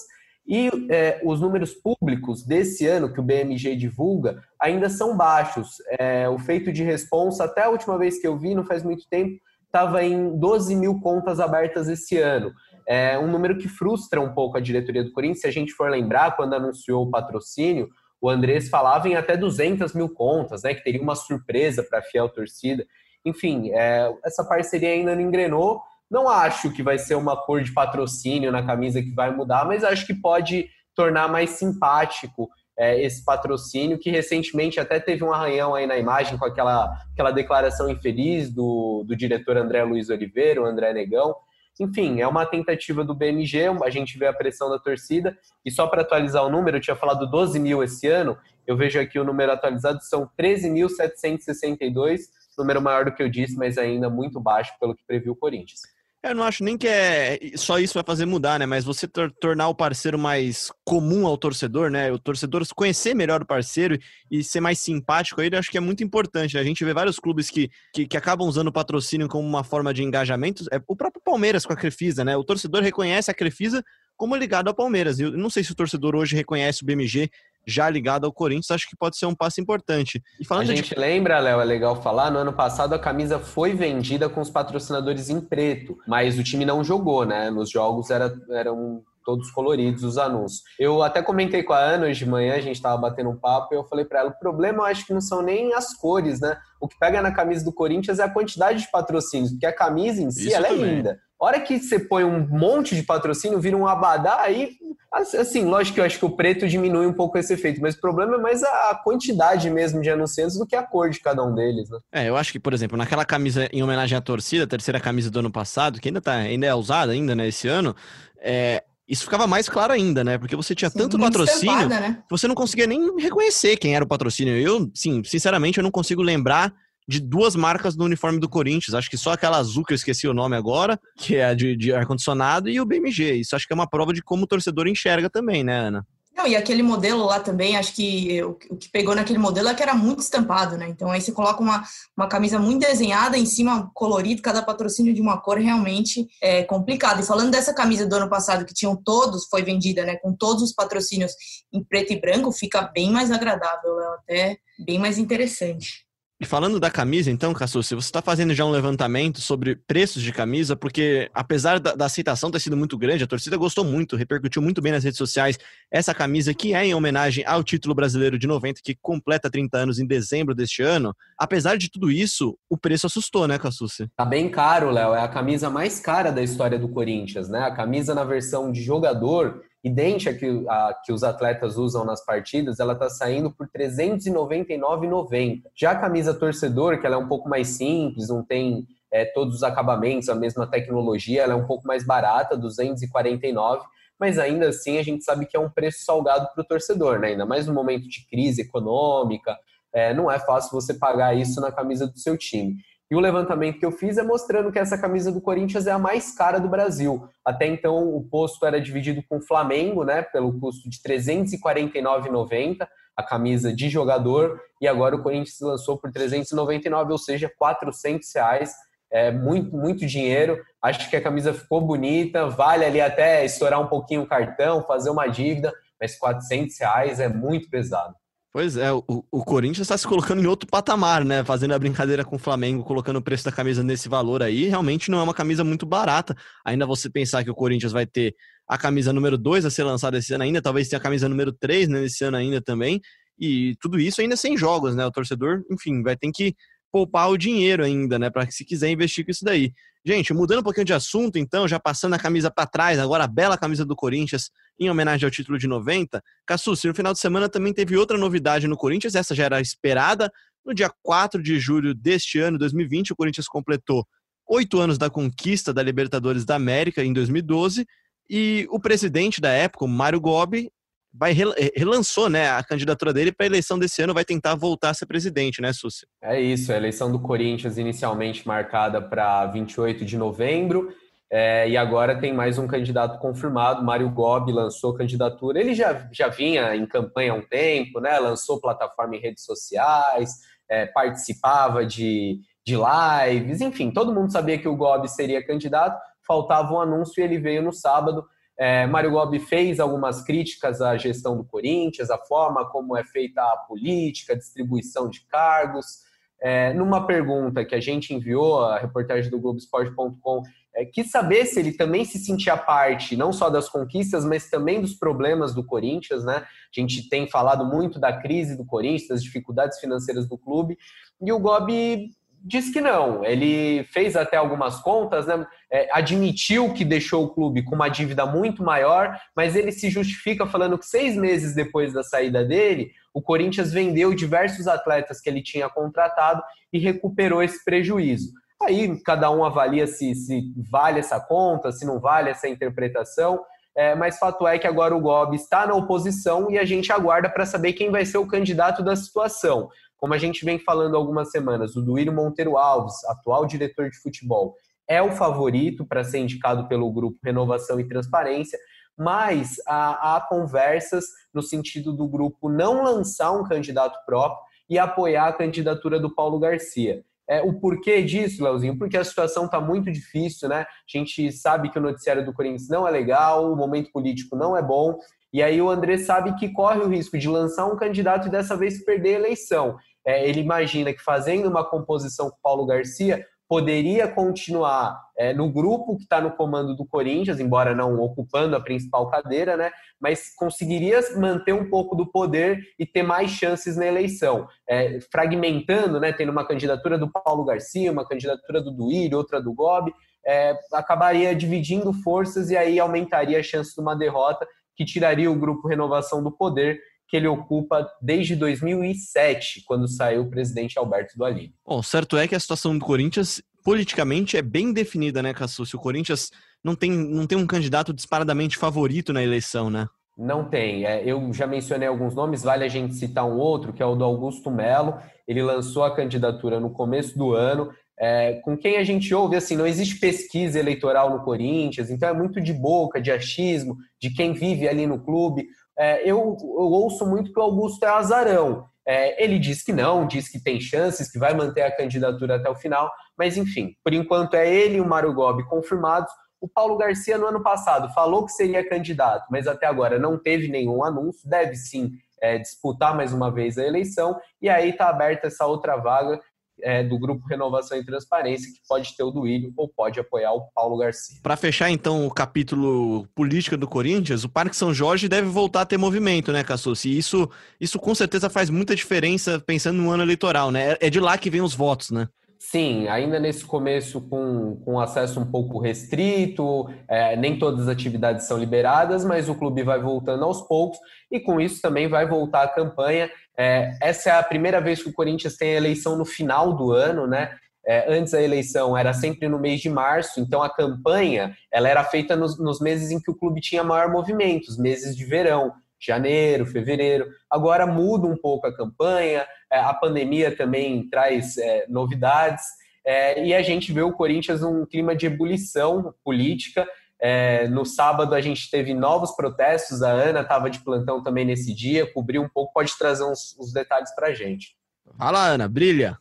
e é, os números públicos desse ano que o BMG divulga ainda são baixos. É, o feito de responsa, até a última vez que eu vi, não faz muito tempo, estava em 12 mil contas abertas esse ano. É um número que frustra um pouco a diretoria do Corinthians. Se a gente for lembrar, quando anunciou o patrocínio, o Andrés falava em até 200 mil contas, né, que teria uma surpresa para a fiel torcida. Enfim, é, essa parceria ainda não engrenou não acho que vai ser uma cor de patrocínio na camisa que vai mudar, mas acho que pode tornar mais simpático é, esse patrocínio, que recentemente até teve um arranhão aí na imagem com aquela, aquela declaração infeliz do, do diretor André Luiz Oliveira, o André Negão. Enfim, é uma tentativa do BMG, a gente vê a pressão da torcida, e só para atualizar o número, eu tinha falado 12 mil esse ano, eu vejo aqui o número atualizado, são 13.762, número maior do que eu disse, mas ainda muito baixo pelo que previu o Corinthians. Eu não acho nem que é só isso vai fazer mudar, né? Mas você tor tornar o parceiro mais comum ao torcedor, né? O torcedor conhecer melhor o parceiro e ser mais simpático a ele, acho que é muito importante. Né? A gente vê vários clubes que, que, que, acabam usando o patrocínio como uma forma de engajamento. É o próprio Palmeiras com a Crefisa, né? O torcedor reconhece a Crefisa como ligado ao Palmeiras. Eu não sei se o torcedor hoje reconhece o BMG já ligado ao Corinthians, acho que pode ser um passo importante. E falando a gente de... lembra, Léo, é legal falar, no ano passado a camisa foi vendida com os patrocinadores em preto, mas o time não jogou, né? Nos jogos era, eram todos coloridos os anúncios. Eu até comentei com a Ana hoje de manhã, a gente estava batendo um papo, e eu falei para ela, o problema eu acho que não são nem as cores, né? O que pega na camisa do Corinthians é a quantidade de patrocínios, porque a camisa em si, Isso ela é também. é linda. A hora que você põe um monte de patrocínio, vira um abadá, aí, assim, lógico que eu acho que o preto diminui um pouco esse efeito, mas o problema é mais a quantidade mesmo de anunciantes do que a cor de cada um deles, né? É, eu acho que, por exemplo, naquela camisa em homenagem à torcida, a terceira camisa do ano passado, que ainda, tá, ainda é usada ainda, né, esse ano, é, isso ficava mais claro ainda, né? Porque você tinha sim, tanto patrocínio né? que você não conseguia nem reconhecer quem era o patrocínio. Eu, sim, sinceramente, eu não consigo lembrar de duas marcas no uniforme do Corinthians. Acho que só aquela azul que eu esqueci o nome agora, que é de, de ar-condicionado, e o BMG. Isso acho que é uma prova de como o torcedor enxerga também, né, Ana? Não, e aquele modelo lá também, acho que o, o, que pegou naquele modelo é que era muito estampado, né? Então aí você coloca uma, uma camisa muito desenhada, em cima colorido, cada patrocínio de uma cor realmente é complicado. E falando dessa camisa do ano passado, que tinham todos, foi vendida, né? Com todos os patrocínios em preto e branco, fica bem mais agradável, é até bem mais interessante. E falando da camisa, então, Cassucci, você está fazendo já um levantamento sobre preços de camisa, porque apesar da, da, aceitação ter sido muito grande, a torcida gostou muito, repercutiu muito bem nas redes sociais. Essa camisa que é em homenagem ao título brasileiro de 90, que completa 30 anos em dezembro deste ano. Apesar de tudo isso, o preço assustou, né, Cassucci? Tá bem caro, Léo. É a camisa mais cara da história do Corinthians, né? A camisa na versão de jogador idêntica que, a, que os atletas usam nas partidas, ela está saindo por R$ 399,90. Já a camisa torcedor, que ela é um pouco mais simples, não tem é, todos os acabamentos, a mesma tecnologia, ela é um pouco mais barata, R$ 249, mas ainda assim a gente sabe que é um preço salgado para o torcedor, né? ainda mais no momento de crise econômica, é, não é fácil você pagar isso na camisa do seu time. E o levantamento que eu fiz é mostrando que essa camisa do Corinthians é a mais cara do Brasil. Até então, o posto era dividido com o Flamengo, né, pelo custo de R$ 349,90 a camisa de jogador, e agora o Corinthians lançou por 399, ou seja, 400 reais. É muito, muito dinheiro. Acho que a camisa ficou bonita, vale ali até estourar um pouquinho o cartão, fazer uma dívida, mas 400 reais é muito pesado. Pois é, o, o Corinthians está se colocando em outro patamar, né? Fazendo a brincadeira com o Flamengo, colocando o preço da camisa nesse valor aí. Realmente não é uma camisa muito barata. Ainda você pensar que o Corinthians vai ter a camisa número 2 a ser lançada esse ano ainda, talvez tenha a camisa número 3 né, nesse ano ainda também. E tudo isso ainda sem jogos, né? O torcedor, enfim, vai ter que poupar o dinheiro ainda, né? Para se quiser investir com isso daí. Gente, mudando um pouquinho de assunto, então, já passando a camisa para trás, agora a bela camisa do Corinthians, em homenagem ao título de 90. Cassucci, no final de semana também teve outra novidade no Corinthians, essa já era esperada. No dia 4 de julho deste ano, 2020, o Corinthians completou oito anos da conquista da Libertadores da América em 2012 e o presidente da época, Mário Gobi, vai relançou né, a candidatura dele para a eleição desse ano, vai tentar voltar a ser presidente, né, Susi? É isso, a eleição do Corinthians inicialmente marcada para 28 de novembro, é, e agora tem mais um candidato confirmado, Mário Gobi lançou candidatura, ele já, já vinha em campanha há um tempo, né, lançou plataforma em redes sociais, é, participava de, de lives, enfim, todo mundo sabia que o Gobi seria candidato, faltava um anúncio e ele veio no sábado, é, Mário Gobi fez algumas críticas à gestão do Corinthians, à forma como é feita a política, a distribuição de cargos. É, numa pergunta que a gente enviou, a reportagem do Globoesporte.com, é, quis saber se ele também se sentia parte, não só das conquistas, mas também dos problemas do Corinthians, né? A gente tem falado muito da crise do Corinthians, das dificuldades financeiras do clube, e o Gobi diz que não. Ele fez até algumas contas, né? É, admitiu que deixou o clube com uma dívida muito maior, mas ele se justifica falando que seis meses depois da saída dele, o Corinthians vendeu diversos atletas que ele tinha contratado e recuperou esse prejuízo. Aí cada um avalia se, se vale essa conta, se não vale essa interpretação. É, mas fato é que agora o Gobi está na oposição e a gente aguarda para saber quem vai ser o candidato da situação. Como a gente vem falando algumas semanas, o Duírio Monteiro Alves, atual diretor de futebol, é o favorito para ser indicado pelo grupo Renovação e Transparência, mas há, há conversas no sentido do grupo não lançar um candidato próprio e apoiar a candidatura do Paulo Garcia. É, o porquê disso, Leozinho? Porque a situação está muito difícil, né? A gente sabe que o noticiário do Corinthians não é legal, o momento político não é bom, e aí o André sabe que corre o risco de lançar um candidato e dessa vez perder a eleição é, ele imagina que fazendo uma composição com Paulo Garcia, poderia continuar é, no grupo que está no comando do Corinthians, embora não ocupando a principal cadeira, né? Mas conseguiria manter um pouco do poder e ter mais chances na eleição, é, fragmentando, né? Tendo uma candidatura do Paulo Garcia, uma candidatura do Duírio, outra do Gobi, é, acabaria dividindo forças e aí aumentaria a chance de uma derrota que tiraria o grupo Renovação do poder que ele ocupa desde 2007, quando saiu o presidente Alberto do Aline. Bom, certo é que a situação do Corinthians politicamente é bem definida, né, Se O Corinthians não tem, não tem um candidato disparadamente favorito na eleição, né? Não tem. É, eu já mencionei alguns nomes, vale a gente citar um outro, que é o do Augusto Melo. Ele lançou a candidatura no começo do ano. É, com quem a gente ouve, assim, não existe pesquisa eleitoral no Corinthians, então é muito de boca, de achismo, de quem vive ali no clube. É, eu, eu, ouço muito que o Augusto é azarão. É, ele diz que não, diz que tem chances, que vai manter a candidatura até o final, mas enfim, por enquanto é ele e o Mário Gobi confirmados. O Paulo Garcia, no ano passado, falou que seria candidato, mas até agora não teve nenhum anúncio, deve sim é, disputar mais uma vez a eleição, e aí está aberta essa outra vaga é, do grupo Renovação e Transparência, que pode ter o Duílio ou pode apoiar o Paulo Garcia. Para fechar, então, o capítulo política do Corinthians, o Parque São Jorge deve voltar a ter movimento, né, Cassus? E isso, isso com certeza faz muita diferença pensando no ano eleitoral, né? É de lá que vem os votos, né? Sim, ainda nesse começo com, com acesso um pouco restrito, é, nem todas as atividades são liberadas, mas o clube vai voltando aos poucos e com isso também vai voltar a campanha. É, essa é a primeira vez que o Corinthians tem a eleição no final do ano, né? É, antes a eleição era sempre no mês de março, então a campanha ela era feita nos, nos meses em que o clube tinha maior movimento, os meses de verão janeiro, fevereiro. Agora muda um pouco a campanha, é, a pandemia também traz é, novidades, é, e a gente vê o Corinthians num clima de ebulição política. É, no sábado a gente teve novos protestos, a Ana estava de plantão também nesse dia, cobriu um pouco, pode trazer uns, uns detalhes para a gente. Fala, Ana, brilha!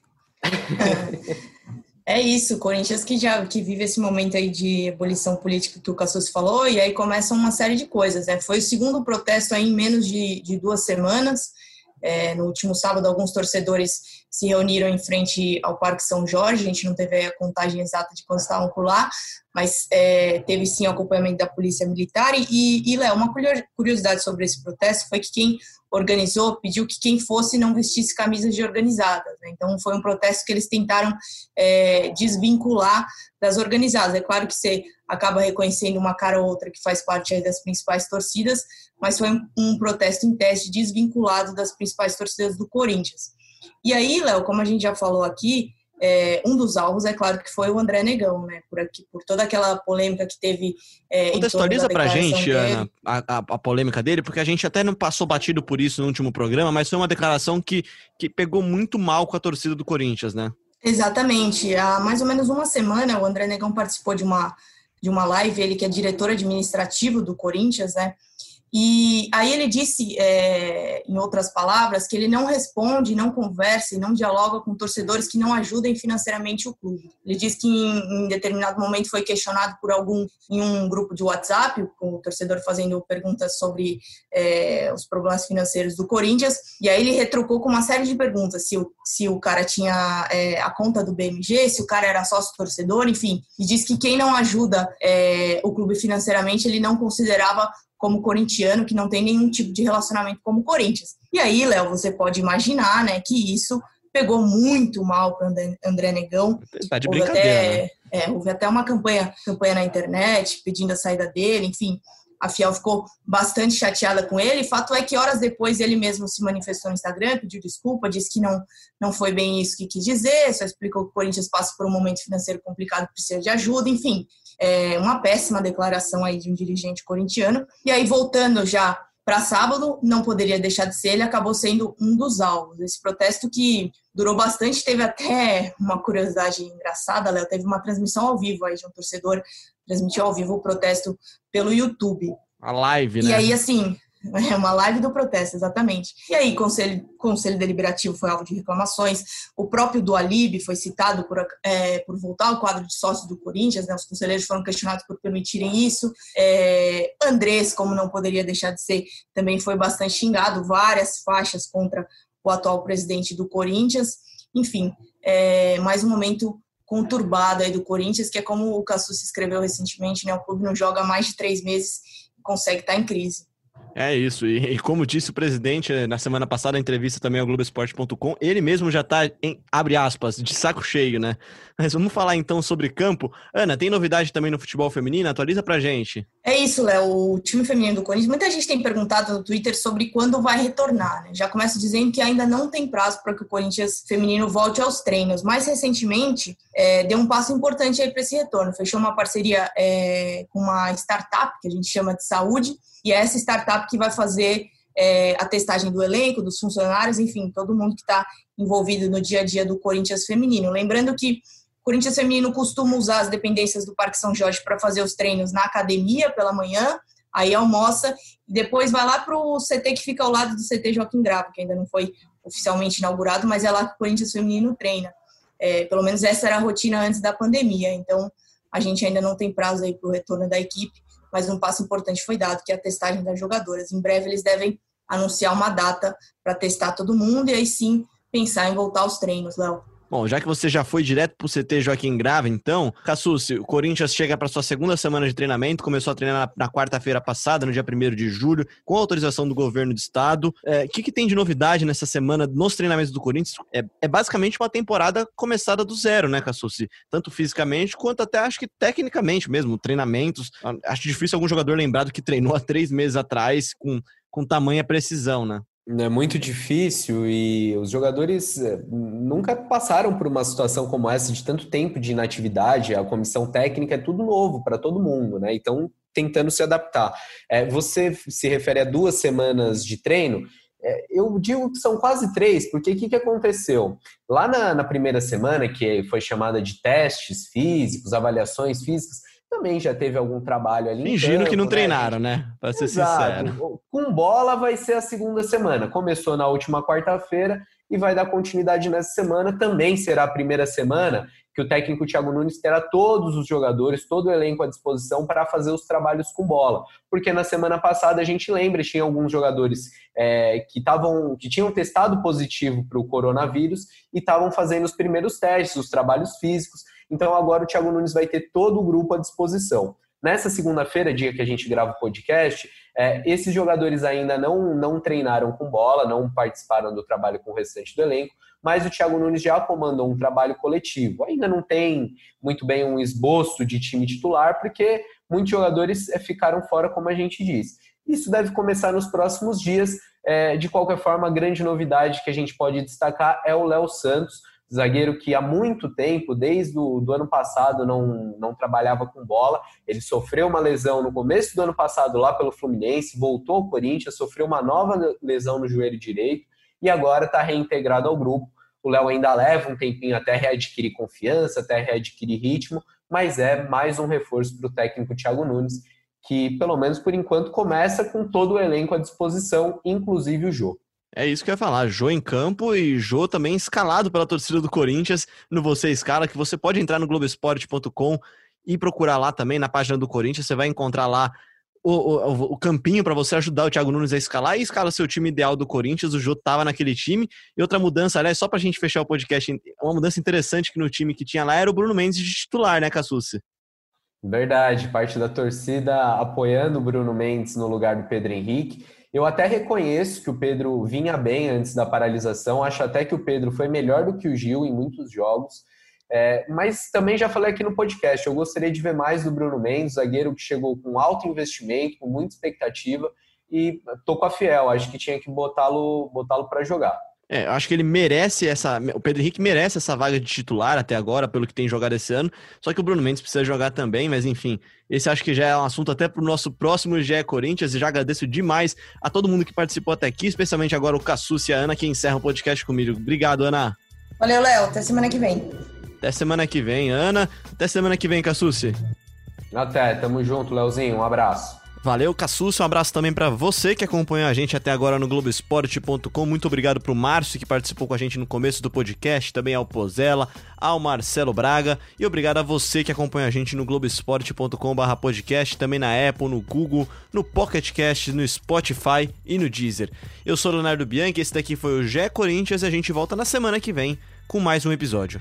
É isso, Corinthians que já que vive esse momento aí de ebulição política que o Cassus falou, e aí começa uma série de coisas. Né? Foi o segundo protesto aí em menos de, de duas semanas. É, no último sábado, alguns torcedores se reuniram em frente ao Parque São Jorge. A gente não teve a contagem exata de quantos estavam por lá, mas é, teve sim acompanhamento da Polícia Militar. E, e Léo, uma curiosidade sobre esse protesto foi que quem organizou pediu que quem fosse não vestisse camisas de organizadas. Né? Então, foi um protesto que eles tentaram é, desvincular das organizadas. É claro que você acaba reconhecendo uma cara ou outra que faz parte das principais torcidas, mas foi um, um protesto em teste desvinculado das principais torcidas do Corinthians. E aí, Léo, como a gente já falou aqui, é, um dos alvos, é claro, que foi o André Negão, né? Por, aqui, por toda aquela polêmica que teve. É, Contextualiza pra gente, dele. Ana, a, a, a, polêmica dele, porque a gente até não passou batido por isso no último programa, mas foi uma declaração que, que pegou muito mal com a torcida do Corinthians, né? Exatamente. Há mais ou menos uma semana, o André Negão participou de uma, de uma live, ele que é diretor administrativo do Corinthians, né? E aí ele disse, é, em outras palavras, que ele não responde, não conversa e não dialoga com torcedores que não ajudem financeiramente o clube. Ele disse que em, em, determinado momento foi questionado por algum em um grupo de WhatsApp, com o torcedor fazendo perguntas sobre é, os problemas financeiros do Corinthians, e aí ele retrucou com uma série de perguntas, se o, se o cara tinha é, a conta do BMG, se o cara era sócio torcedor, enfim, e disse que quem não ajuda é, o clube financeiramente, ele não considerava como corintiano que não tem nenhum tipo de relacionamento como Corinthians. E aí, Léo, você pode imaginar, né, que isso pegou muito mal para André Negão. Tá de houve até, né? é, houve até uma campanha, campanha na internet pedindo a saída dele, enfim. A Fiel ficou bastante chateada com ele. Fato é que horas depois ele mesmo se manifestou no Instagram, pediu desculpa, disse que não, não foi bem isso que quis dizer, só explicou que o Corinthians passa por um momento financeiro complicado, precisa de ajuda, enfim é, uma péssima declaração aí de um dirigente corintiano. E aí, voltando já para sábado, não poderia deixar de ser, ele acabou sendo um dos alvos. Esse protesto que durou bastante, teve até uma curiosidade engraçada, Léo, teve uma transmissão ao vivo aí de um torcedor, transmitiu ao vivo o protesto pelo YouTube. A live, né? E aí, assim, é uma live do protesto, exatamente. E aí, conselho, conselho deliberativo foi alvo de reclamações. O próprio Dualib foi citado por, é, por voltar ao quadro de sócios do Corinthians, né? Os conselheiros foram questionados por permitirem isso. É, Andrés, como não poderia deixar de ser, também foi bastante xingado, várias faixas contra o atual presidente do Corinthians. Enfim, é, mais um momento conturbado aí do Corinthians, que é como o Cassus escreveu recentemente, né? O clube não joga mais de três meses e consegue estar em crise. É isso, e, e, como disse o presidente eh, na semana passada, na entrevista também ao Globoesporte.com, ele mesmo já está em, abre aspas, de saco cheio, né? Mas vamos falar então sobre campo. Ana, tem novidade também no futebol feminino? Atualiza pra gente. É isso, Léo, o time feminino do Corinthians, muita gente tem perguntado no Twitter sobre quando vai retornar, né? Já começa dizendo que ainda não tem prazo para que o Corinthians feminino volte aos treinos. Mais recentemente, é, deu um passo importante aí para esse retorno. Fechou uma parceria é, com uma startup, que a gente chama de saúde, e é essa startup que vai fazer é, a testagem do elenco, dos funcionários, enfim, todo mundo que está envolvido no dia a dia do Corinthians feminino. Lembrando que Corinthians feminino costuma usar as dependências do Parque São Jorge para fazer os treinos na academia pela manhã, aí almoça, e depois vai lá para o CT que fica ao lado do CT Joaquim Grava, que ainda não foi oficialmente inaugurado, mas é lá que o Corinthians Feminino treina. É, pelo menos essa era a rotina antes da pandemia, então a gente ainda não tem prazo aí para o retorno da equipe, mas um passo importante foi dado, que é a testagem das jogadoras. Em breve eles devem anunciar uma data para testar todo mundo e aí sim pensar em voltar aos treinos, Léo. Bom, já que você já foi direto pro CT Joaquim Grava, então, Cassucci, o Corinthians chega para sua segunda semana de treinamento, começou a treinar na, na quarta-feira passada, no dia 1 de julho, com autorização do governo do estado. O é, que, que tem de novidade nessa semana nos treinamentos do Corinthians? É, é basicamente uma temporada começada do zero, né, Cassucci? Tanto fisicamente quanto até acho que tecnicamente mesmo, treinamentos. Acho difícil algum jogador lembrado que treinou há três meses atrás com, com tamanha precisão, né? É muito difícil e os jogadores eh, nunca passaram por uma situação como essa de tanto tempo de inatividade. A comissão técnica é tudo novo para todo mundo, né? Então, tentando se adaptar. É, você se refere a duas semanas de treino. É, eu digo que são quase três, porque o que, que aconteceu? Lá na, na primeira semana, que foi chamada de testes físicos, avaliações físicas, também já teve algum trabalho ali. Fingindo que não né? treinaram, né? Para ser Exato. sincero. Com bola vai ser a segunda semana. Começou na última quarta-feira e vai dar continuidade nessa semana. Também será a primeira semana que o técnico Thiago Nunes terá todos os jogadores, todo o elenco à disposição para fazer os trabalhos com bola. Porque na semana passada a gente lembra, tinha alguns jogadores é, que, tavam, que tinham testado positivo para o coronavírus e estavam fazendo os primeiros testes, os trabalhos físicos. Então agora o Thiago Nunes vai ter todo o grupo à disposição. Nessa segunda-feira, dia que a gente grava o podcast, é, esses jogadores ainda não, não treinaram com bola, não participaram do trabalho com o restante do elenco, mas o Thiago Nunes já comandou um trabalho coletivo. Ainda não tem muito bem um esboço de time titular, porque muitos jogadores é, ficaram fora, como a gente disse. Isso deve começar nos próximos dias. É, de qualquer forma, a grande novidade que a gente pode destacar é o Léo Santos, zagueiro que há muito tempo, desde o do ano passado, não, não trabalhava com bola. Ele sofreu uma lesão no começo do ano passado lá pelo Fluminense, voltou ao Corinthians, sofreu uma nova lesão no joelho direito e agora está reintegrado ao grupo. O Léo ainda leva um tempinho até readquirir confiança, até readquirir ritmo, mas é mais um reforço para o técnico Thiago Nunes, que pelo menos por enquanto começa com todo o elenco à disposição, inclusive o jogo. É isso que eu ia falar. Jô em campo e Jô também escalado pela torcida do Corinthians no Você Escala, que você pode entrar no Globoesporte.com e procurar lá também na página do Corinthians. Você vai encontrar lá o, o, o campinho para você ajudar o Thiago Nunes a escalar e escala seu time ideal do Corinthians. O Jô tava naquele time. E outra mudança, aliás, só pra gente fechar o podcast, uma mudança interessante que no time que tinha lá era o Bruno Mendes de titular, né, Cassucci? Verdade, parte da torcida apoiando o Bruno Mendes no lugar do Pedro Henrique. Eu até reconheço que o Pedro vinha bem antes da paralisação, acho até que o Pedro foi melhor do que o Gil em muitos jogos. É, mas também já falei aqui no podcast, eu gostaria de ver mais do Bruno Mendes, zagueiro que chegou com alto investimento, com muita expectativa, e tô com a Fiel, acho que tinha que botá-lo botá para jogar. É, eu acho que ele merece essa. O Pedro Henrique merece essa vaga de titular até agora, pelo que tem jogado esse ano. Só que o Bruno Mendes precisa jogar também, mas enfim, esse acho que já é um assunto até para o nosso próximo GE Corinthians. E já agradeço demais a todo mundo que participou até aqui, especialmente agora o Cassucci e a Ana, que encerram o podcast comigo. Obrigado, Ana. Valeu, Léo. Até semana que vem. Até semana que vem, Ana. Até semana que vem, Cassucci. Até, tamo junto, Léozinho. Um abraço. Valeu, Cassus. Um abraço também para você que acompanhou a gente até agora no Globoesporte.com. Muito obrigado pro Márcio que participou com a gente no começo do podcast, também ao Pozella, ao Marcelo Braga e obrigado a você que acompanha a gente no globoesporte.com/podcast, também na Apple, no Google, no Pocket Cast, no Spotify e no Deezer. Eu sou Leonardo Bianchi, esse daqui foi o Gé Corinthians e a gente volta na semana que vem com mais um episódio.